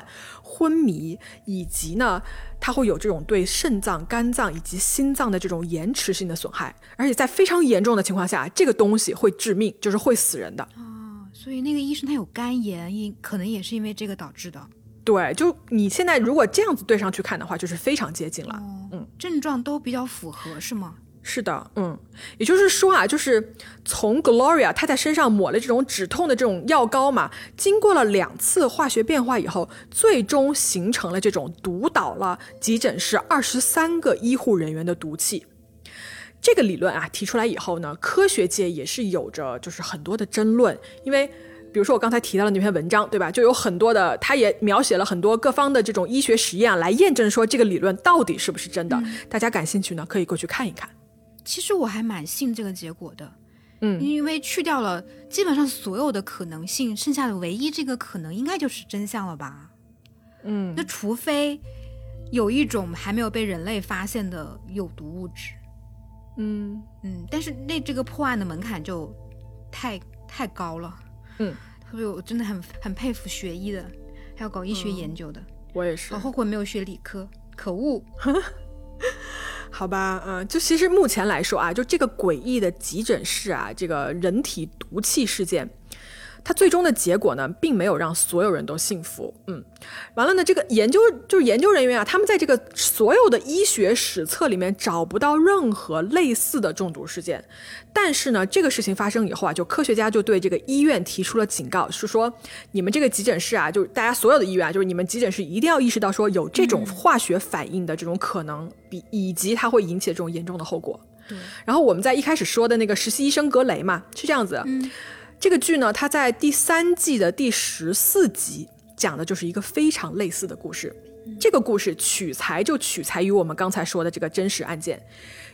A: 昏迷，以及呢。它会有这种对肾脏、肝脏以及心脏的这种延迟性的损害，而且在非常严重的情况下，这个东西会致命，就是会死人的。
B: 哦，所以那个医生他有肝炎，因可能也是因为这个导致的。
A: 对，就你现在如果这样子对上去看的话，就是非常接近了。嗯，
B: 症状都比较符合，是吗？
A: 是的，嗯，也就是说啊，就是从 Gloria 她在身上抹了这种止痛的这种药膏嘛，经过了两次化学变化以后，最终形成了这种毒倒了急诊室二十三个医护人员的毒气。这个理论啊提出来以后呢，科学界也是有着就是很多的争论，因为比如说我刚才提到的那篇文章，对吧？就有很多的，他也描写了很多各方的这种医学实验来验证说这个理论到底是不是真的。大家感兴趣呢，可以过去看一看。
B: 其实我还蛮信这个结果的，
A: 嗯，
B: 因为去掉了基本上所有的可能性，剩下的唯一这个可能应该就是真相了吧，
A: 嗯，
B: 那除非有一种还没有被人类发现的有毒物质，
A: 嗯。
B: 嗯，但是那这个破案的门槛就太太高了，
A: 嗯，
B: 特别我真的很很佩服学医的，还有搞医学研究的，
A: 我也是，
B: 好后悔没有学理科，可恶。
A: 好吧，嗯，就其实目前来说啊，就这个诡异的急诊室啊，这个人体毒气事件。它最终的结果呢，并没有让所有人都幸福。嗯，完了呢，这个研究就是研究人员啊，他们在这个所有的医学史册里面找不到任何类似的中毒事件。但是呢，这个事情发生以后啊，就科学家就对这个医院提出了警告，是说你们这个急诊室啊，就是大家所有的医院啊，就是你们急诊室一定要意识到说有这种化学反应的这种可能，比以及它会引起的这种严重的后果。
B: 对。
A: 然后我们在一开始说的那个实习医生格雷嘛，是这样子。
B: 嗯。
A: 这个剧呢，它在第三季的第十四集讲的就是一个非常类似的故事。这个故事取材就取材于我们刚才说的这个真实案件。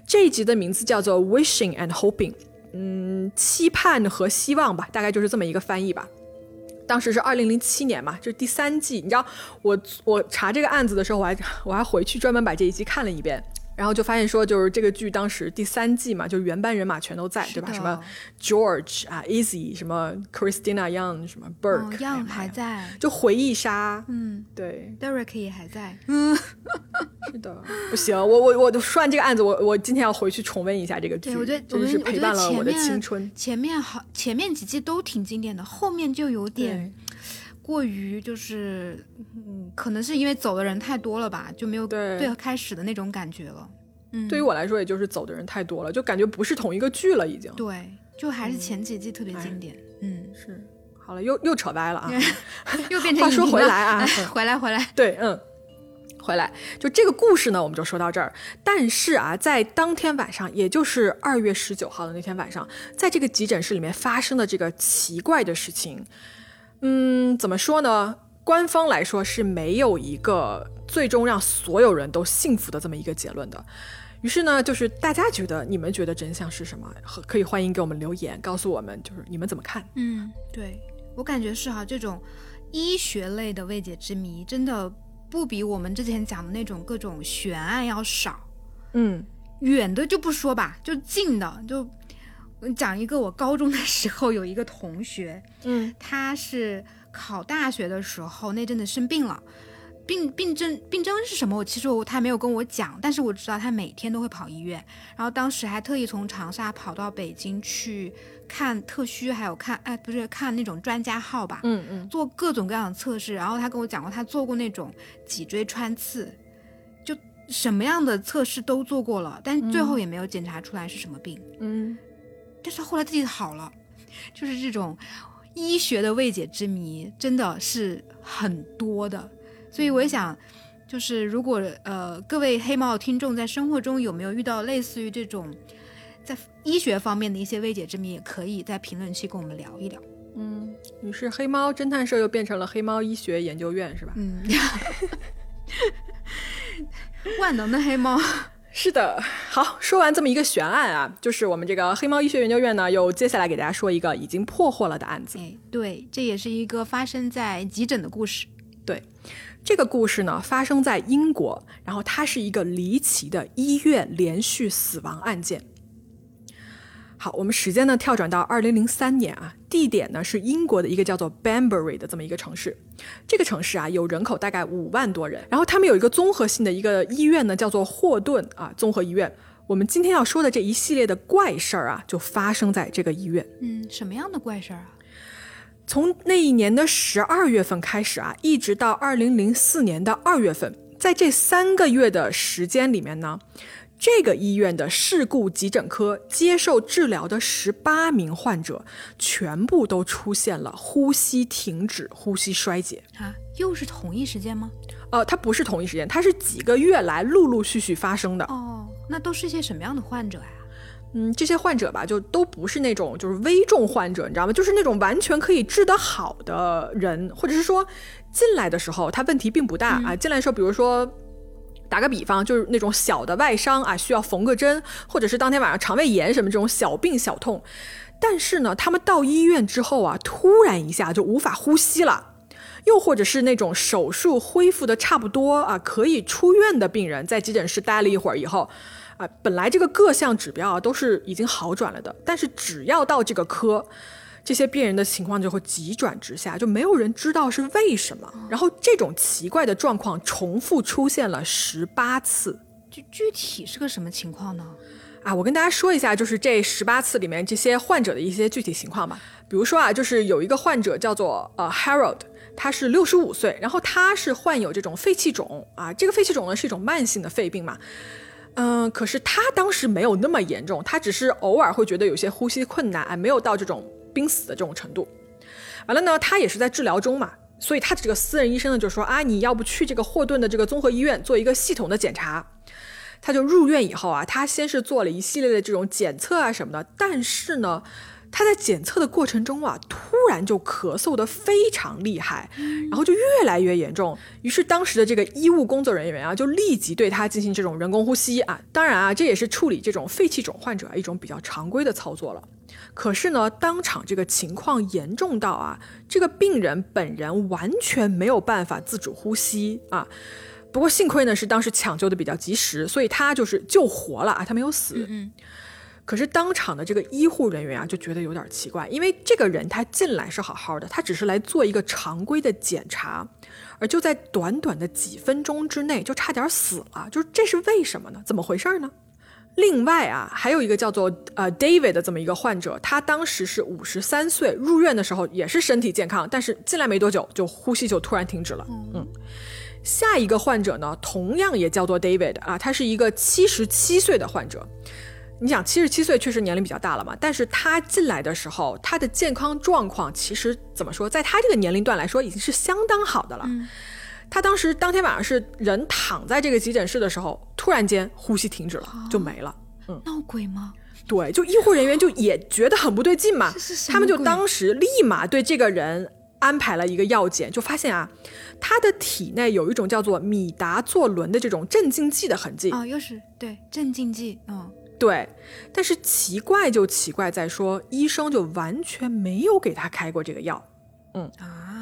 A: 这一集的名字叫做《Wishing and Hoping》，嗯，期盼和希望吧，大概就是这么一个翻译吧。当时是二零零七年嘛，就是第三季。你知道，我我查这个案子的时候，我还我还回去专门把这一集看了一遍。然后就发现说，就是这个剧当时第三季嘛，就原班人马全都在，对吧？什么 George 啊，Easy，什么 Christina Young，什么 Burke，Young
B: 还在，
A: 就回忆杀，
B: 嗯，
A: 对
B: ，Derek 也还在，
A: 嗯，是的，不行，我我我说完这个案子，我我今天要回去重温一下这个剧，
B: 我觉得
A: 真是陪伴了
B: 我
A: 的青春。
B: 前面好，前面几季都挺经典的，后面就有点。过于就是，嗯，可能是因为走的人太多了吧，就没有最开始的那种感觉了。嗯，
A: 对于我来说，也就是走的人太多了，就感觉不是同一个剧了，已经。
B: 对，就还是前几季特别经典。嗯，
A: 是。好了，又又扯歪了啊，
B: 又变成
A: 话说 回来啊，
B: 回来回来。
A: 对，嗯，回来。就这个故事呢，我们就说到这儿。但是啊，在当天晚上，也就是二月十九号的那天晚上，在这个急诊室里面发生的这个奇怪的事情。嗯，怎么说呢？官方来说是没有一个最终让所有人都幸福的这么一个结论的。于是呢，就是大家觉得，你们觉得真相是什么？可以欢迎给我们留言，告诉我们，就是你们怎么看？
B: 嗯，对我感觉是哈，这种医学类的未解之谜，真的不比我们之前讲的那种各种悬案要少。
A: 嗯，
B: 远的就不说吧，就近的就。讲一个，我高中的时候有一个同学，
A: 嗯，
B: 他是考大学的时候那阵子生病了，病病症病症是什么？我其实我他没有跟我讲，但是我知道他每天都会跑医院，然后当时还特意从长沙跑到北京去看特需，还有看哎不是看那种专家号吧，
A: 嗯嗯，
B: 做各种各样的测试，然后他跟我讲过，他做过那种脊椎穿刺，就什么样的测试都做过了，但最后也没有检查出来是什么病，
A: 嗯。
B: 但是后来自己好了，就是这种医学的未解之谜真的是很多的，所以我也想，就是如果呃各位黑猫听众在生活中有没有遇到类似于这种在医学方面的一些未解之谜，也可以在评论区跟我们聊一聊。
A: 嗯，于是黑猫侦探社又变成了黑猫医学研究院，是吧？
B: 嗯，万能的黑猫。
A: 是的，好，说完这么一个悬案啊，就是我们这个黑猫医学研究院呢，又接下来给大家说一个已经破获了的案子。
B: 哎，对，这也是一个发生在急诊的故事。
A: 对，这个故事呢发生在英国，然后它是一个离奇的医院连续死亡案件。好，我们时间呢跳转到二零零三年啊，地点呢是英国的一个叫做 Banbury 的这么一个城市。这个城市啊有人口大概五万多人，然后他们有一个综合性的一个医院呢，叫做霍顿啊综合医院。我们今天要说的这一系列的怪事儿啊，就发生在这个医院。
B: 嗯，什么样的怪事儿啊？
A: 从那一年的十二月份开始啊，一直到二零零四年的二月份，在这三个月的时间里面呢。这个医院的事故急诊科接受治疗的十八名患者，全部都出现了呼吸停止、呼吸衰竭
B: 啊！又是同一时间吗？
A: 呃，它不是同一时间，它是几个月来陆陆续续发生的。
B: 哦，那都是一些什么样的患者呀？
A: 嗯，这些患者吧，就都不是那种就是危重患者，你知道吗？就是那种完全可以治得好的人，或者是说进来的时候他问题并不大啊。进来的时候，比如说。打个比方，就是那种小的外伤啊，需要缝个针，或者是当天晚上肠胃炎什么这种小病小痛。但是呢，他们到医院之后啊，突然一下就无法呼吸了，又或者是那种手术恢复的差不多啊，可以出院的病人，在急诊室待了一会儿以后，啊，本来这个各项指标啊都是已经好转了的，但是只要到这个科。这些病人的情况就会急转直下，就没有人知道是为什么。然后这种奇怪的状况重复出现了十八次，
B: 具具体是个什么情况呢？
A: 啊，我跟大家说一下，就是这十八次里面这些患者的一些具体情况吧。比如说啊，就是有一个患者叫做呃 Harold，他是六十五岁，然后他是患有这种肺气肿啊，这个肺气肿呢是一种慢性的肺病嘛。嗯，可是他当时没有那么严重，他只是偶尔会觉得有些呼吸困难，没有到这种濒死的这种程度。完了呢，他也是在治疗中嘛，所以他的这个私人医生呢就说啊，你要不去这个霍顿的这个综合医院做一个系统的检查。他就入院以后啊，他先是做了一系列的这种检测啊什么的，但是呢，他在检测的过程中啊，突然就咳嗽的非常厉害，然后就越来越严重。于是当时的这个医务工作人员啊，就立即对他进行这种人工呼吸啊。当然啊，这也是处理这种肺气肿患者一种比较常规的操作了。可是呢，当场这个情况严重到啊，这个病人本人完全没有办法自主呼吸啊。不过幸亏呢是当时抢救的比较及时，所以他就是救活了啊，他没有死。
B: 嗯，
A: 可是当场的这个医护人员啊就觉得有点奇怪，因为这个人他进来是好好的，他只是来做一个常规的检查，而就在短短的几分钟之内就差点死了，就是这是为什么呢？怎么回事呢？另外啊，还有一个叫做呃 David 的这么一个患者，他当时是五十三岁，入院的时候也是身体健康，但是进来没多久就呼吸就突然停止了。嗯。下一个患者呢，同样也叫做 David 啊，他是一个七十七岁的患者。你想，七十七岁确实年龄比较大了嘛？但是他进来的时候，他的健康状况其实怎么说，在他这个年龄段来说，已经是相当好的了。他当时当天晚上是人躺在这个急诊室的时候，突然间呼吸停止了，就没了。
B: 嗯，闹鬼吗？
A: 对，就医护人员就也觉得很不对劲嘛，他们就当时立马对这个人。安排了一个药检，就发现啊，他的体内有一种叫做米达唑仑的这种镇静剂的痕迹
B: 啊，又是对镇静剂，嗯，
A: 对。但是奇怪就奇怪在说，医生就完全没有给他开过这个药，嗯
B: 啊。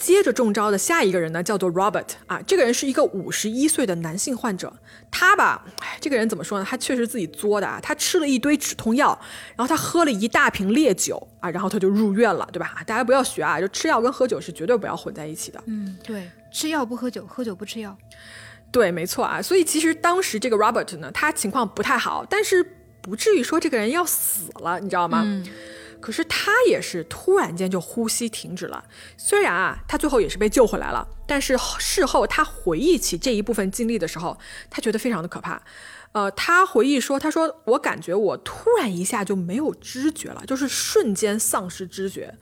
A: 接着中招的下一个人呢，叫做 Robert 啊，这个人是一个五十一岁的男性患者。他吧，哎，这个人怎么说呢？他确实自己作的啊。他吃了一堆止痛药，然后他喝了一大瓶烈酒啊，然后他就入院了，对吧？大家不要学啊，就吃药跟喝酒是绝对不要混在一起的。
B: 嗯，对，吃药不喝酒，喝酒不吃药。
A: 对，没错啊。所以其实当时这个 Robert 呢，他情况不太好，但是不至于说这个人要死了，你知道吗？
B: 嗯。
A: 可是他也是突然间就呼吸停止了，虽然啊，他最后也是被救回来了，但是事后他回忆起这一部分经历的时候，他觉得非常的可怕。呃，他回忆说，他说我感觉我突然一下就没有知觉了，就是瞬间丧失知觉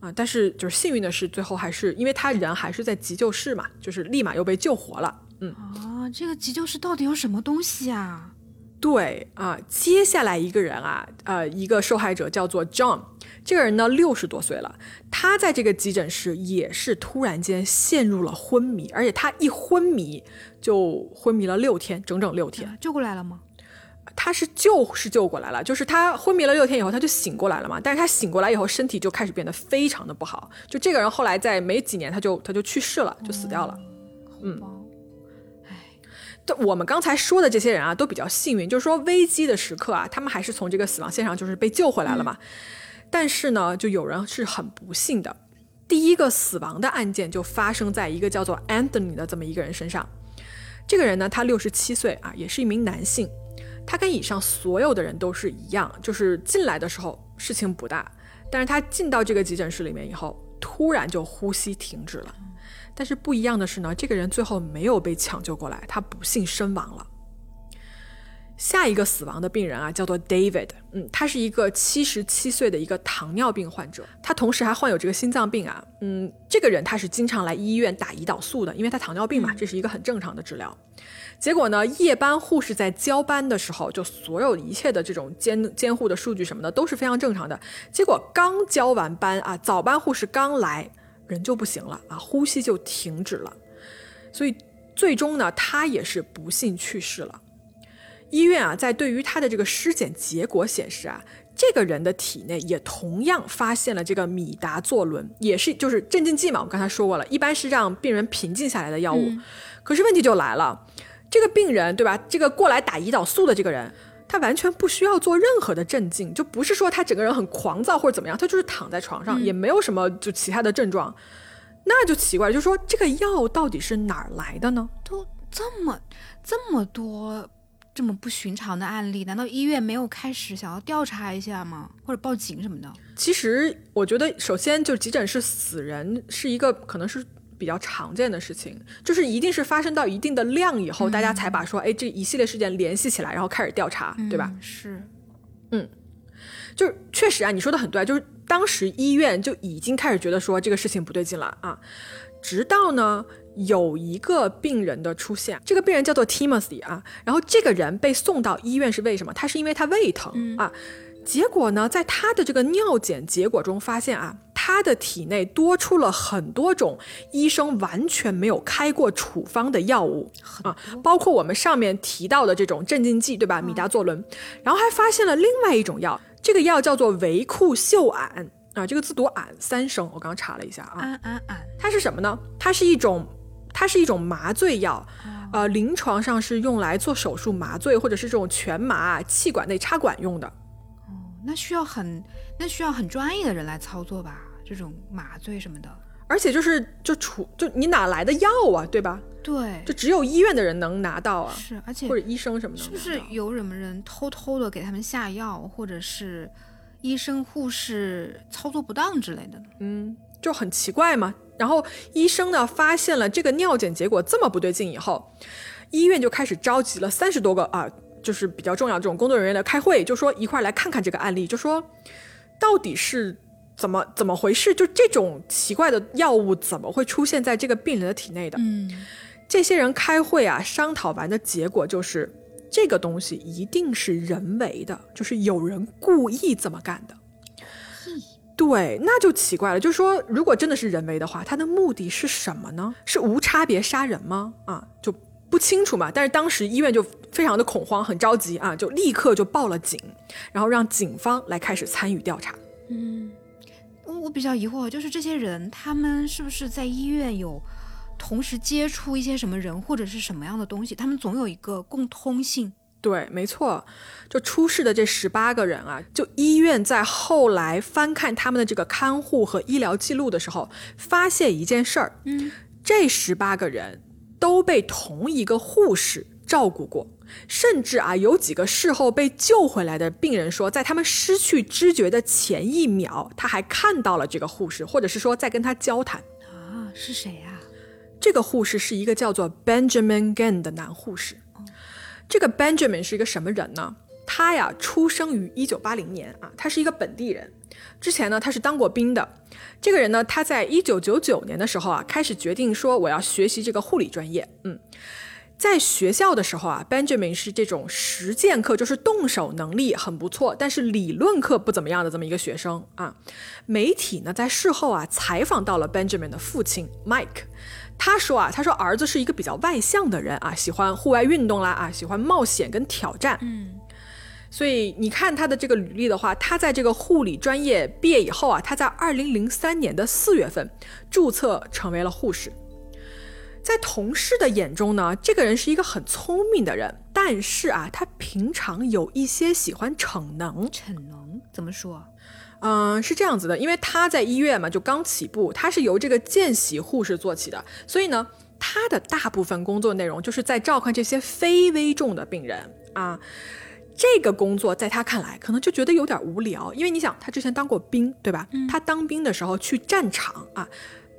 A: 啊。但是就是幸运的是，最后还是因为他人还是在急救室嘛，就是立马又被救活了。嗯
B: 啊，这个急救室到底有什么东西啊？
A: 对啊，接下来一个人啊，呃，一个受害者叫做 John，这个人呢六十多岁了，他在这个急诊室也是突然间陷入了昏迷，而且他一昏迷就昏迷了六天，整整六天。
B: 救过来了吗？
A: 他是救是救过来了，就是他昏迷了六天以后他就醒过来了嘛，但是他醒过来以后身体就开始变得非常的不好，就这个人后来在没几年他就他就去世了，就死掉了。嗯。我们刚才说的这些人啊，都比较幸运，就是说危机的时刻啊，他们还是从这个死亡线上就是被救回来了嘛。但是呢，就有人是很不幸的，第一个死亡的案件就发生在一个叫做 Anthony 的这么一个人身上。这个人呢，他六十七岁啊，也是一名男性。他跟以上所有的人都是一样，就是进来的时候事情不大，但是他进到这个急诊室里面以后，突然就呼吸停止了。但是不一样的是呢，这个人最后没有被抢救过来，他不幸身亡了。下一个死亡的病人啊，叫做 David，嗯，他是一个七十七岁的一个糖尿病患者，他同时还患有这个心脏病啊，嗯，这个人他是经常来医院打胰岛素的，因为他糖尿病嘛，这是一个很正常的治疗。结果呢，夜班护士在交班的时候，就所有一切的这种监监护的数据什么的都是非常正常的。结果刚交完班啊，早班护士刚来。人就不行了啊，呼吸就停止了，所以最终呢，他也是不幸去世了。医院啊，在对于他的这个尸检结果显示啊，这个人的体内也同样发现了这个米达唑仑，也是就是镇静剂嘛，我刚才说过了，一般是让病人平静下来的药物。可是问题就来了，这个病人对吧？这个过来打胰岛素的这个人。他完全不需要做任何的镇静，就不是说他整个人很狂躁或者怎么样，他就是躺在床上，也没有什么就其他的症状，那就奇怪了，就说这个药到底是哪儿来的呢？
B: 都这么这么多这么不寻常的案例，难道医院没有开始想要调查一下吗？或者报警什么的？
A: 其实我觉得，首先就急诊室死人是一个可能是比较常见的事情，就是一定是发生到一定的量以后，大家才把说，哎，这一系列事件联系起来，然后开始调查，对吧？
B: 是，
A: 嗯，就是确实啊，你说的很对，就是当时医院就已经开始觉得说这个事情不对劲了啊，直到呢。有一个病人的出现，这个病人叫做 Timothy 啊，然后这个人被送到医院是为什么？他是因为他胃疼啊，结果呢，在他的这个尿检结果中发现啊，他的体内多出了很多种医生完全没有开过处方的药物啊，包括我们上面提到的这种镇静剂，对吧？米达唑仑，然后还发现了另外一种药，这个药叫做维库溴铵啊，这个字读铵三声，我刚刚查了一下啊，
B: 铵铵铵，
A: 它是什么呢？它是一种。它是一种麻醉药，呃，临床上是用来做手术麻醉或者是这种全麻气管内插管用的。
B: 哦，那需要很那需要很专业的人来操作吧？这种麻醉什么的，
A: 而且就是就处就你哪来的药啊？对吧？
B: 对，
A: 就只有医院的人能拿到啊。
B: 是，而且
A: 或者医生什么的，
B: 是不是有什么人偷偷的给他们下药，或者是医生护士操作不当之类的呢？
A: 嗯，就很奇怪嘛。然后医生呢发现了这个尿检结果这么不对劲以后，医院就开始召集了三十多个啊，就是比较重要这种工作人员来开会，就说一块来看看这个案例，就说到底是怎么怎么回事，就这种奇怪的药物怎么会出现在这个病人的体内的？
B: 嗯，
A: 这些人开会啊，商讨完的结果就是这个东西一定是人为的，就是有人故意这么干的。对，那就奇怪了。就是说，如果真的是人为的话，他的目的是什么呢？是无差别杀人吗？啊，就不清楚嘛。但是当时医院就非常的恐慌，很着急啊，就立刻就报了警，然后让警方来开始参与调查。
B: 嗯，我我比较疑惑，就是这些人他们是不是在医院有同时接触一些什么人或者是什么样的东西？他们总有一个共通性。
A: 对，没错，就出事的这十八个人啊，就医院在后来翻看他们的这个看护和医疗记录的时候，发现一件事儿，
B: 嗯，
A: 这十八个人都被同一个护士照顾过，甚至啊，有几个事后被救回来的病人说，在他们失去知觉的前一秒，他还看到了这个护士，或者是说在跟他交谈
B: 啊，是谁啊？
A: 这个护士是一个叫做 Benjamin Gann 的男护士。这个 Benjamin 是一个什么人呢？他呀，出生于一九八零年啊，他是一个本地人。之前呢，他是当过兵的。这个人呢，他在一九九九年的时候啊，开始决定说我要学习这个护理专业。嗯，在学校的时候啊，Benjamin 是这种实践课，就是动手能力很不错，但是理论课不怎么样的这么一个学生啊。媒体呢，在事后啊，采访到了 Benjamin 的父亲 Mike。他说啊，他说儿子是一个比较外向的人啊，喜欢户外运动啦啊，喜欢冒险跟挑战。
B: 嗯，
A: 所以你看他的这个履历的话，他在这个护理专业毕业以后啊，他在二零零三年的四月份注册成为了护士。在同事的眼中呢，这个人是一个很聪明的人，但是啊，他平常有一些喜欢逞能。
B: 逞能怎么说？
A: 嗯，是这样子的，因为他在医院嘛，就刚起步，他是由这个见习护士做起的，所以呢，他的大部分工作内容就是在照看这些非危重的病人啊。这个工作在他看来，可能就觉得有点无聊，因为你想，他之前当过兵，对吧？他当兵的时候去战场啊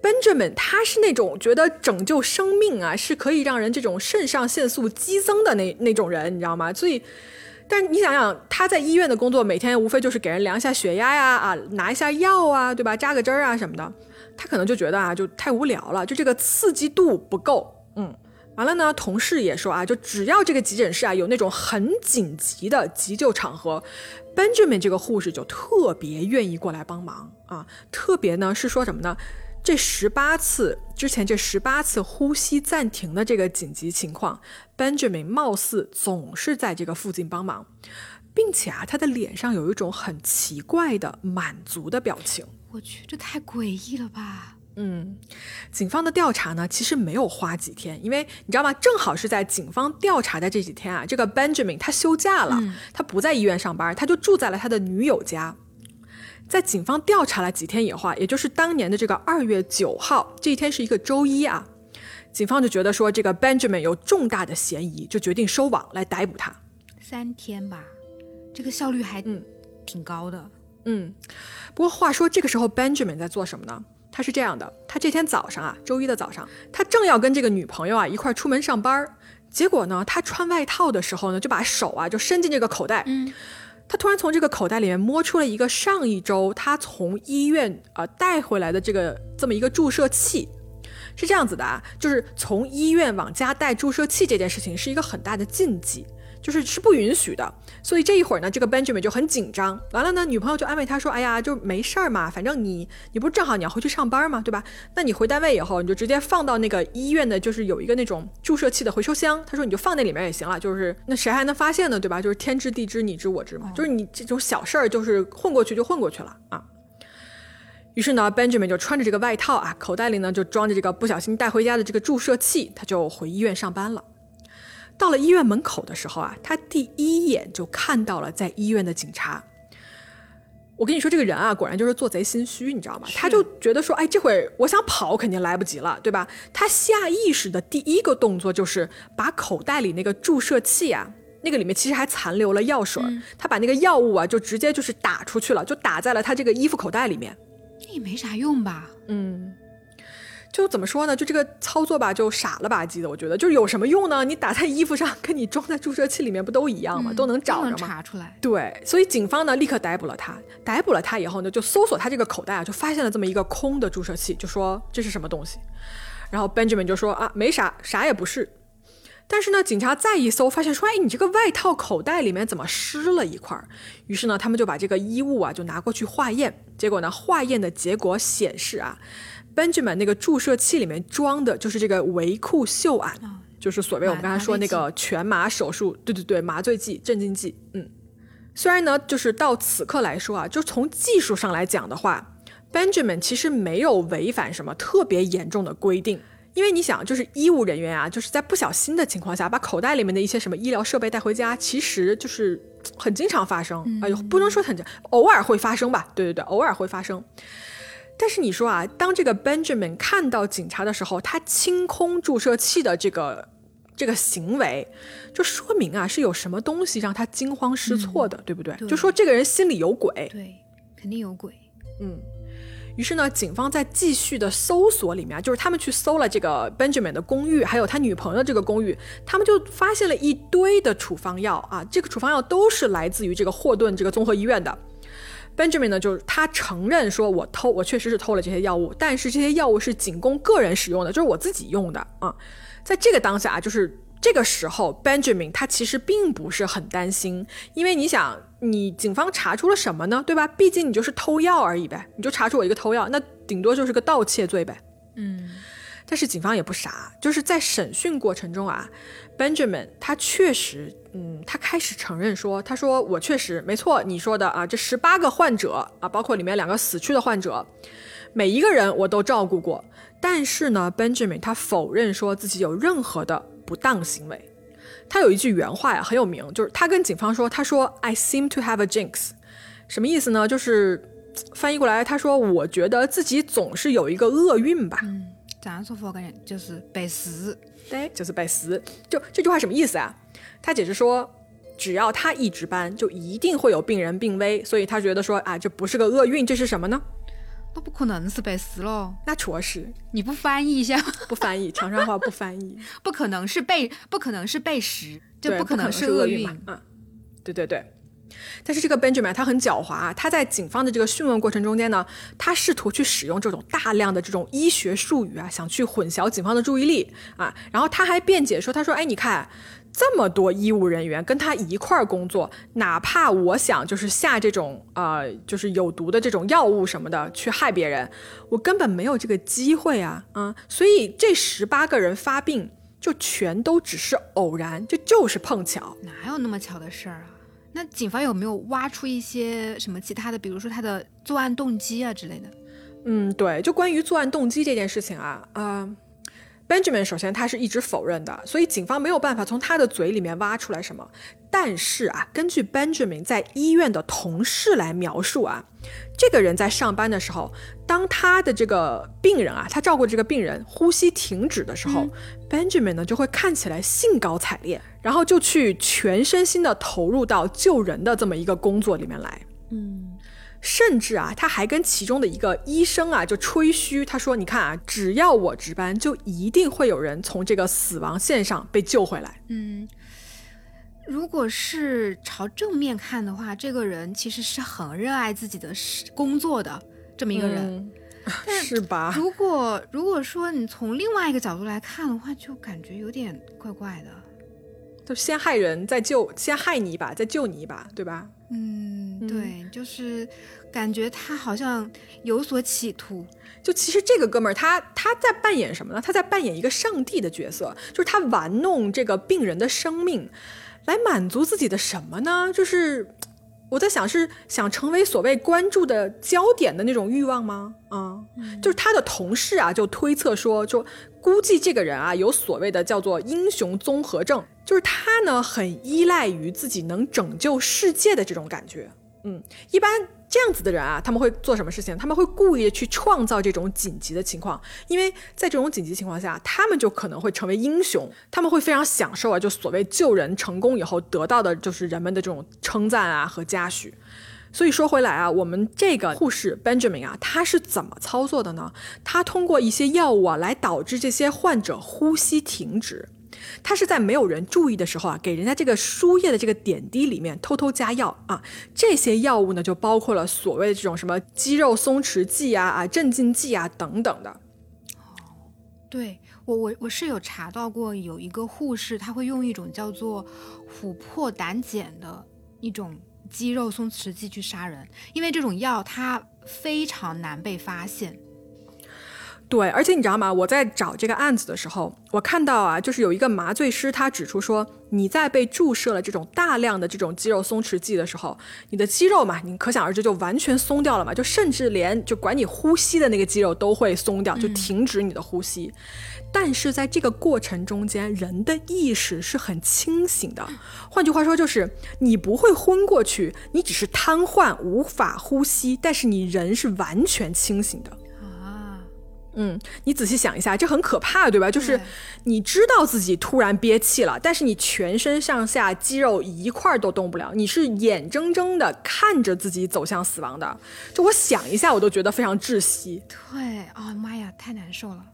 A: ，Benjamin 他是那种觉得拯救生命啊，是可以让人这种肾上腺素激增的那那种人，你知道吗？所以。但你想想，他在医院的工作，每天无非就是给人量一下血压呀，啊，拿一下药啊，对吧？扎个针儿啊什么的，他可能就觉得啊，就太无聊了，就这个刺激度不够。嗯，完了呢，同事也说啊，就只要这个急诊室啊有那种很紧急的急救场合，Benjamin 这个护士就特别愿意过来帮忙啊。特别呢是说什么呢？这十八次之前这十八次呼吸暂停的这个紧急情况，Benjamin 貌似总是在这个附近帮忙，并且啊，他的脸上有一种很奇怪的满足的表情。
B: 我去，这太诡异了吧？
A: 嗯，警方的调查呢，其实没有花几天，因为你知道吗？正好是在警方调查的这几天啊，这个 Benjamin 他休假了，他不在医院上班，他就住在了他的女友家。在警方调查了几天以后，也就是当年的这个二月九号这一天是一个周一啊，警方就觉得说这个 Benjamin 有重大的嫌疑，就决定收网来逮捕他。
B: 三天吧，这个效率还嗯挺高的。
A: 嗯，不过话说这个时候 Benjamin 在做什么呢？他是这样的，他这天早上啊，周一的早上，他正要跟这个女朋友啊一块出门上班，结果呢，他穿外套的时候呢，就把手啊就伸进这个口袋，
B: 嗯，
A: 他突然从这个口袋里面摸出了一个上一周他从医院啊带回来的这个这么一个注射器，是这样子的啊，就是从医院往家带注射器这件事情是一个很大的禁忌。就是是不允许的，所以这一会儿呢，这个 Benjamin 就很紧张。完了呢，女朋友就安慰他说：“哎呀，就没事儿嘛，反正你你不是正好你要回去上班嘛，对吧？那你回单位以后，你就直接放到那个医院的，就是有一个那种注射器的回收箱。他说你就放那里面也行了，就是那谁还能发现呢，对吧？就是天知地知你知我知嘛，就是你这种小事儿，就是混过去就混过去了啊。于是呢，Benjamin 就穿着这个外套啊，口袋里呢就装着这个不小心带回家的这个注射器，他就回医院上班了。”到了医院门口的时候啊，他第一眼就看到了在医院的警察。我跟你说，这个人啊，果然就是做贼心虚，你知道吗？他就觉得说，哎，这会我想跑肯定来不及了，对吧？他下意识的第一个动作就是把口袋里那个注射器啊，那个里面其实还残留了药水，他把那个药物啊就直接就是打出去了，就打在了他这个衣服口袋里面。
B: 那也没啥用吧？
A: 嗯。就怎么说呢？就这个操作吧，就傻了吧唧的。我觉得，就是有什么用呢？你打在衣服上，跟你装在注射器里面不都一样吗？都能找着吗？
B: 查出来。
A: 对，所以警方呢立刻逮捕了他。逮捕了他以后呢，就搜索他这个口袋啊，就发现了这么一个空的注射器，就说这是什么东西。然后 Benjamin 就说啊，没啥，啥也不是。但是呢，警察再一搜，发现说，哎，你这个外套口袋里面怎么湿了一块儿？于是呢，他们就把这个衣物啊就拿过去化验。结果呢，化验的结果显示啊。Benjamin 那个注射器里面装的就是这个维库溴胺，就是所谓我们刚才说那个全麻手术，对对对，麻醉剂、镇静剂。嗯，虽然呢，就是到此刻来说啊，就从技术上来讲的话，Benjamin 其实没有违反什么特别严重的规定，因为你想，就是医务人员啊，就是在不小心的情况下把口袋里面的一些什么医疗设备带回家，其实就是很经常发生，哎呦，不能说很偶尔会发生吧？对对对，偶尔会发生。但是你说啊，当这个 Benjamin 看到警察的时候，他清空注射器的这个这个行为，就说明啊是有什么东西让他惊慌失措的，对不对？就说这个人心里有鬼。
B: 对，肯定有鬼。
A: 嗯。于是呢，警方在继续的搜索里面，就是他们去搜了这个 Benjamin 的公寓，还有他女朋友这个公寓，他们就发现了一堆的处方药啊，这个处方药都是来自于这个霍顿这个综合医院的。Benjamin 呢，就是他承认说，我偷，我确实是偷了这些药物，但是这些药物是仅供个人使用的，就是我自己用的啊。在这个当下，就是这个时候，Benjamin 他其实并不是很担心，因为你想，你警方查出了什么呢？对吧？毕竟你就是偷药而已呗，你就查出我一个偷药，那顶多就是个盗窃罪呗。
B: 嗯。
A: 但是警方也不傻，就是在审讯过程中啊，Benjamin 他确实，嗯，他开始承认说，他说我确实没错，你说的啊，这十八个患者啊，包括里面两个死去的患者，每一个人我都照顾过。但是呢，Benjamin 他否认说自己有任何的不当行为。他有一句原话呀，很有名，就是他跟警方说，他说 I seem to have a jinx，什么意思呢？就是翻译过来，他说我觉得自己总是有一个厄运吧。
B: 这样说法我感觉就是背时，
A: 对，就是背时。就这句话什么意思啊？他解释说，只要他一值班，就一定会有病人病危，所以他觉得说啊，这不是个厄运，这是什么呢？
B: 那不可能是背时喽？
A: 那确实，
B: 你不翻译一下？
A: 不翻译，长沙话不翻译，
B: 不可能是背，不可能是背时，这
A: 不
B: 可能
A: 是
B: 厄运
A: 嘛？嗯，对对对。但是这个 Benjamin 他很狡猾，他在警方的这个讯问过程中间呢，他试图去使用这种大量的这种医学术语啊，想去混淆警方的注意力啊。然后他还辩解说，他说，哎，你看这么多医务人员跟他一块儿工作，哪怕我想就是下这种呃就是有毒的这种药物什么的去害别人，我根本没有这个机会啊啊！所以这十八个人发病就全都只是偶然，这就是碰巧，
B: 哪有那么巧的事儿啊？那警方有没有挖出一些什么其他的，比如说他的作案动机啊之类的？
A: 嗯，对，就关于作案动机这件事情啊，啊 Benjamin 首先他是一直否认的，所以警方没有办法从他的嘴里面挖出来什么。但是啊，根据 Benjamin 在医院的同事来描述啊，这个人在上班的时候，当他的这个病人啊，他照顾这个病人呼吸停止的时候，Benjamin 呢就会看起来兴高采烈，然后就去全身心的投入到救人的这么一个工作里面来。嗯。甚至啊，他还跟其中的一个医生啊就吹嘘，他说：“你看啊，只要我值班，就一定会有人从这个死亡线上被救回来。”
B: 嗯，如果是朝正面看的话，这个人其实是很热爱自己的工作的这么一个人，
A: 是吧？
B: 如果如果说你从另外一个角度来看的话，就感觉有点怪怪的，
A: 就先害人再救，先害你一把再救你一把，对吧？
B: 嗯，对，就是。感觉他好像有所企图，
A: 就其实这个哥们儿他他在扮演什么呢？他在扮演一个上帝的角色，就是他玩弄这个病人的生命，来满足自己的什么呢？就是我在想，是想成为所谓关注的焦点的那种欲望吗？啊，就是他的同事啊，就推测说，就估计这个人啊有所谓的叫做英雄综合症，就是他呢很依赖于自己能拯救世界的这种感觉。嗯，一般。这样子的人啊，他们会做什么事情？他们会故意的去创造这种紧急的情况，因为在这种紧急情况下，他们就可能会成为英雄，他们会非常享受啊，就所谓救人成功以后得到的就是人们的这种称赞啊和嘉许。所以说回来啊，我们这个护士 Benjamin 啊，他是怎么操作的呢？他通过一些药物啊，来导致这些患者呼吸停止。他是在没有人注意的时候啊，给人家这个输液的这个点滴里面偷偷加药啊。这些药物呢，就包括了所谓的这种什么肌肉松弛剂啊、啊镇静剂啊等等的。
B: 对我我我是有查到过，有一个护士他会用一种叫做琥珀胆碱的一种肌肉松弛剂去杀人，因为这种药它非常难被发现。
A: 对，而且你知道吗？我在找这个案子的时候，我看到啊，就是有一个麻醉师，他指出说，你在被注射了这种大量的这种肌肉松弛剂的时候，你的肌肉嘛，你可想而知就完全松掉了嘛，就甚至连就管你呼吸的那个肌肉都会松掉，就停止你的呼吸。但是在这个过程中间，人的意识是很清醒的。换句话说，就是你不会昏过去，你只是瘫痪无法呼吸，但是你人是完全清醒的。嗯，你仔细想一下，这很可怕，对吧？就是你知道自己突然憋气了，但是你全身上下肌肉一块儿都动不了，你是眼睁睁的看着自己走向死亡的。就我想一下，我都觉得非常窒息。
B: 对，哦妈呀，太难受了。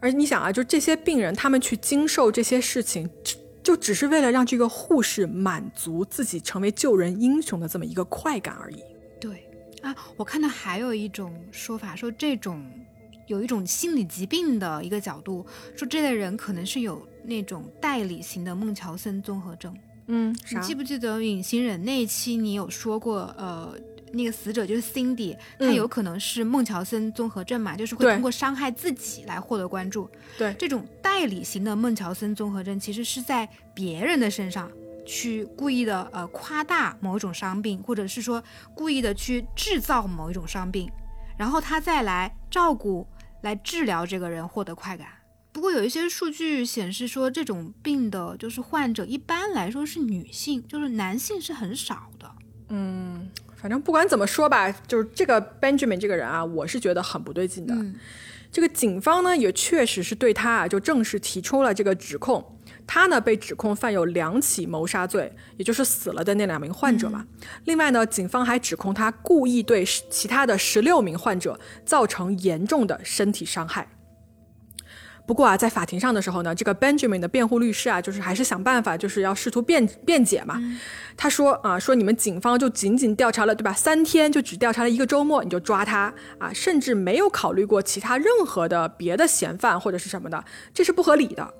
A: 而你想啊，就这些病人，他们去经受这些事情，就就只是为了让这个护士满足自己成为救人英雄的这么一个快感而已。
B: 对啊，我看到还有一种说法，说这种。有一种心理疾病的一个角度，说这类人可能是有那种代理型的孟乔森综合症。
A: 嗯，
B: 你记不记得《隐形人》那一期你有说过，呃，那个死者就是 Cindy，他有可能是孟乔森综合症嘛，就是会通过伤害自己来获得关注。
A: 对，
B: 这种代理型的孟乔森综合症其实是在别人的身上去故意的呃夸大某一种伤病，或者是说故意的去制造某一种伤病，然后他再来照顾。来治疗这个人获得快感，不过有一些数据显示说，这种病的就是患者一般来说是女性，就是男性是很少的。
A: 嗯，反正不管怎么说吧，就是这个 Benjamin 这个人啊，我是觉得很不对劲的。这个警方呢，也确实是对他啊，就正式提出了这个指控。他呢被指控犯有两起谋杀罪，也就是死了的那两名患者嘛。另外呢，警方还指控他故意对其他的十六名患者造成严重的身体伤害。不过啊，在法庭上的时候呢，这个 Benjamin 的辩护律师啊，就是还是想办法，就是要试图辩辩解嘛。他说啊，说你们警方就仅仅调查了对吧？三天就只调查了一个周末，你就抓他啊，甚至没有考虑过其他任何的别的嫌犯或者是什么的，这是不合理的。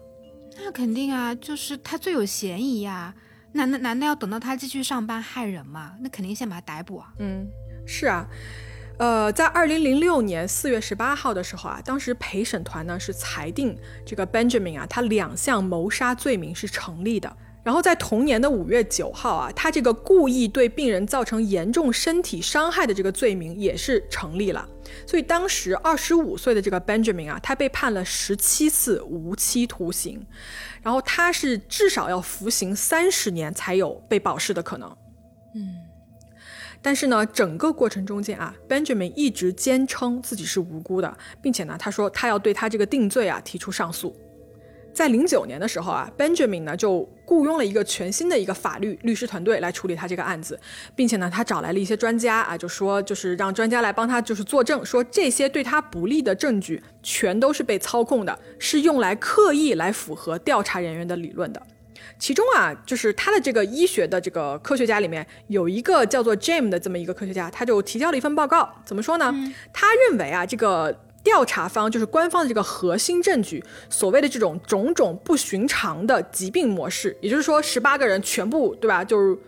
B: 那肯定啊，就是他最有嫌疑呀。难难难道要等到他继续上班害人吗？那肯定先把他逮捕啊。
A: 嗯，是啊。呃，在二零零六年四月十八号的时候啊，当时陪审团呢是裁定这个 Benjamin 啊，他两项谋杀罪名是成立的。然后在同年的五月九号啊，他这个故意对病人造成严重身体伤害的这个罪名也是成立了。所以当时二十五岁的这个 Benjamin 啊，他被判了十七次无期徒刑，然后他是至少要服刑三十年才有被保释的可能。嗯，但是呢，整个过程中间啊，Benjamin 一直坚称自己是无辜的，并且呢，他说他要对他这个定罪啊提出上诉。在零九年的时候啊，Benjamin 呢就雇佣了一个全新的一个法律律师团队来处理他这个案子，并且呢，他找来了一些专家啊，就说就是让专家来帮他就是作证，说这些对他不利的证据全都是被操控的，是用来刻意来符合调查人员的理论的。其中啊，就是他的这个医学的这个科学家里面有一个叫做 James 的这么一个科学家，他就提交了一份报告，怎么说呢？他认为啊，这个。调查方就是官方的这个核心证据，所谓的这种种种不寻常的疾病模式，也就是说，十八个人全部对吧？就是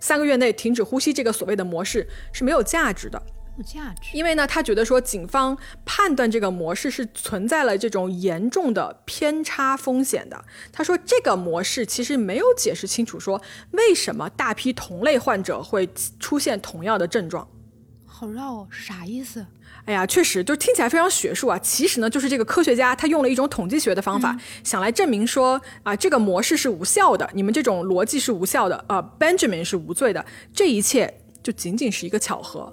A: 三个月内停止呼吸，这个所谓的模式是没有价值的。
B: 有价值，
A: 因为呢，他觉得说警方判断这个模式是存在了这种严重的偏差风险的。他说这个模式其实没有解释清楚，说为什么大批同类患者会出现同样的症状。
B: 好绕哦，啥意思？
A: 哎呀，确实，就听起来非常学术啊。其实呢，就是这个科学家他用了一种统计学的方法，想来证明说啊，这个模式是无效的，你们这种逻辑是无效的啊。Benjamin 是无罪的，这一切就仅仅是一个巧合。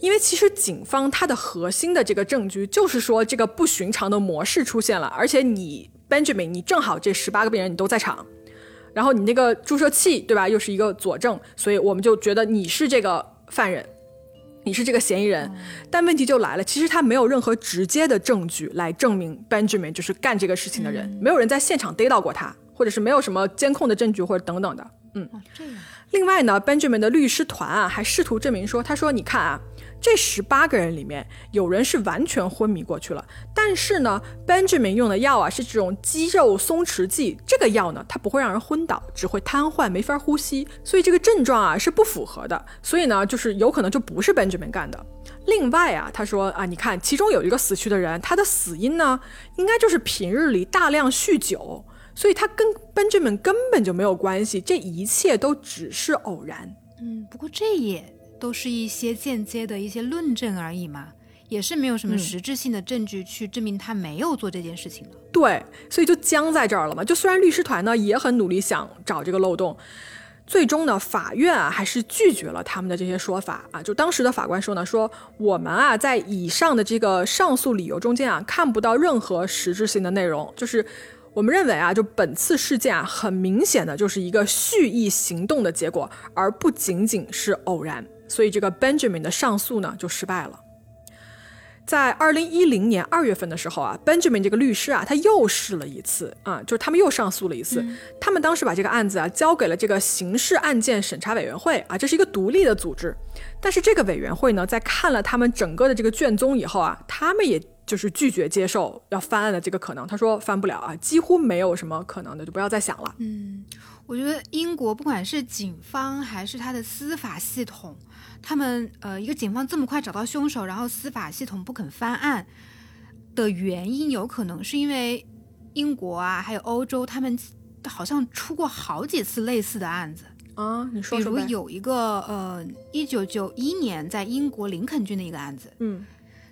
A: 因为其实警方它的核心的这个证据就是说，这个不寻常的模式出现了，而且你 Benjamin 你正好这十八个病人你都在场，然后你那个注射器对吧，又是一个佐证，所以我们就觉得你是这个犯人。你是这个嫌疑人，但问题就来了，其实他没有任何直接的证据来证明 Benjamin 就是干这个事情的人，没有人在现场逮到过他，或者是没有什么监控的证据或者等等的。嗯，
B: 这样。
A: 另外呢，Benjamin 的律师团啊，还试图证明说，他说，你看啊。这十八个人里面，有人是完全昏迷过去了。但是呢，Benjamin 用的药啊是这种肌肉松弛剂，这个药呢它不会让人昏倒，只会瘫痪，没法呼吸。所以这个症状啊是不符合的。所以呢，就是有可能就不是 Benjamin 干的。另外啊，他说啊，你看其中有一个死去的人，他的死因呢应该就是平日里大量酗酒，所以他跟 Benjamin 根本就没有关系。这一切都只是偶然。
B: 嗯，不过这也。都是一些间接的一些论证而已嘛，也是没有什么实质性的证据去证明他没有做这件事情的。
A: 对，所以就僵在这儿了嘛。就虽然律师团呢也很努力想找这个漏洞，最终呢法院啊还是拒绝了他们的这些说法啊。就当时的法官说呢，说我们啊在以上的这个上诉理由中间啊看不到任何实质性的内容，就是我们认为啊，就本次事件啊很明显的就是一个蓄意行动的结果，而不仅仅是偶然。所以这个 Benjamin 的上诉呢就失败了。在二零一零年二月份的时候啊，Benjamin 这个律师啊，他又试了一次啊，就是他们又上诉了一次。他们当时把这个案子啊交给了这个刑事案件审查委员会啊，这是一个独立的组织。但是这个委员会呢，在看了他们整个的这个卷宗以后啊，他们也就是拒绝接受要翻案的这个可能。他说翻不了啊，几乎没有什么可能的，就不要再想了。
B: 嗯，我觉得英国不管是警方还是他的司法系统。他们呃，一个警方这么快找到凶手，然后司法系统不肯翻案的原因，有可能是因为英国啊，还有欧洲，他们好像出过好几次类似的案子
A: 啊。你说
B: 比如有一个呃，一九九一年在英国林肯郡的一个案子，
A: 嗯。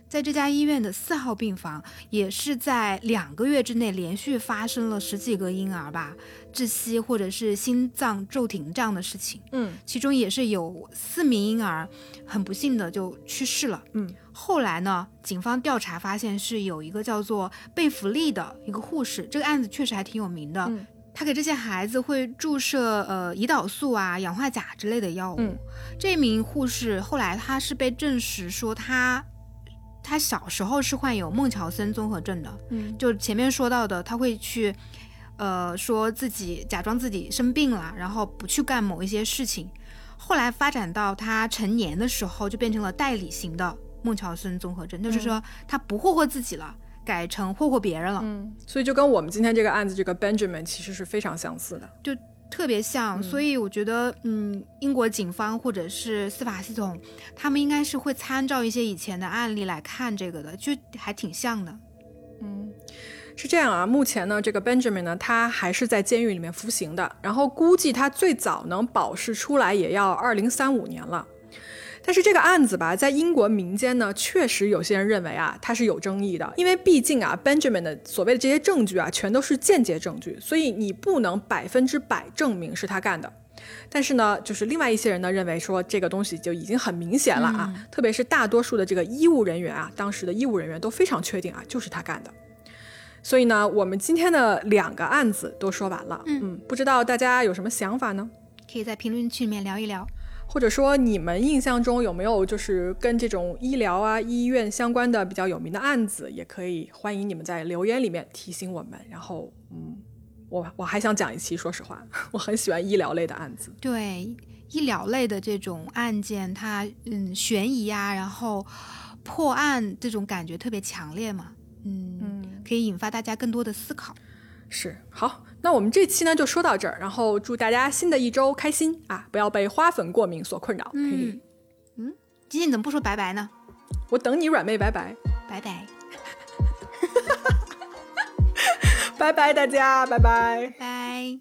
B: 在这家医院的四号病房，也是在两个月之内连续发生了十几个婴儿吧窒息或者是心脏骤停这样的事情。
A: 嗯，
B: 其中也是有四名婴儿很不幸的就去世了。
A: 嗯，
B: 后来呢，警方调查发现是有一个叫做贝弗利的一个护士，这个案子确实还挺有名的。
A: 嗯，
B: 他给这些孩子会注射呃胰岛素啊、氧化钾之类的药物。
A: 嗯，
B: 这名护士后来他是被证实说他。他小时候是患有孟乔森综合症的，
A: 嗯，
B: 就前面说到的，他会去，呃，说自己假装自己生病了，然后不去干某一些事情，后来发展到他成年的时候，就变成了代理型的孟乔森综合症，就是说他不霍霍自己了，改成霍霍别人了，
A: 嗯，所以就跟我们今天这个案子，这个 Benjamin 其实是非常相似的，
B: 就。特别像，所以我觉得，嗯，英国警方或者是司法系统，他们应该是会参照一些以前的案例来看这个的，就还挺像的。
A: 嗯，是这样啊，目前呢，这个 Benjamin 呢，他还是在监狱里面服刑的，然后估计他最早能保释出来也要二零三五年了。但是这个案子吧，在英国民间呢，确实有些人认为啊，它是有争议的，因为毕竟啊，Benjamin 的所谓的这些证据啊，全都是间接证据，所以你不能百分之百证明是他干的。但是呢，就是另外一些人呢，认为说这个东西就已经很明显了啊，特别是大多数的这个医务人员啊，当时的医务人员都非常确定啊，就是他干的。所以呢，我们今天的两个案子都说完了，嗯，不知道大家有什么想法呢？
B: 可以在评论区里面聊一聊。
A: 或者说，你们印象中有没有就是跟这种医疗啊、医院相关的比较有名的案子？也可以欢迎你们在留言里面提醒我们。然后，嗯，我我还想讲一期，说实话，我很喜欢医疗类的案子。
B: 对，医疗类的这种案件，它嗯悬疑啊，然后破案这种感觉特别强烈嘛，嗯，可以引发大家更多的思考，
A: 是好。那我们这期呢就说到这儿，然后祝大家新的一周开心啊！不要被花粉过敏所困扰。嗯
B: 嗯，今天你怎么不说拜拜呢？
A: 我等你软妹拜拜
B: 拜拜，
A: 拜拜大家拜拜
B: 拜。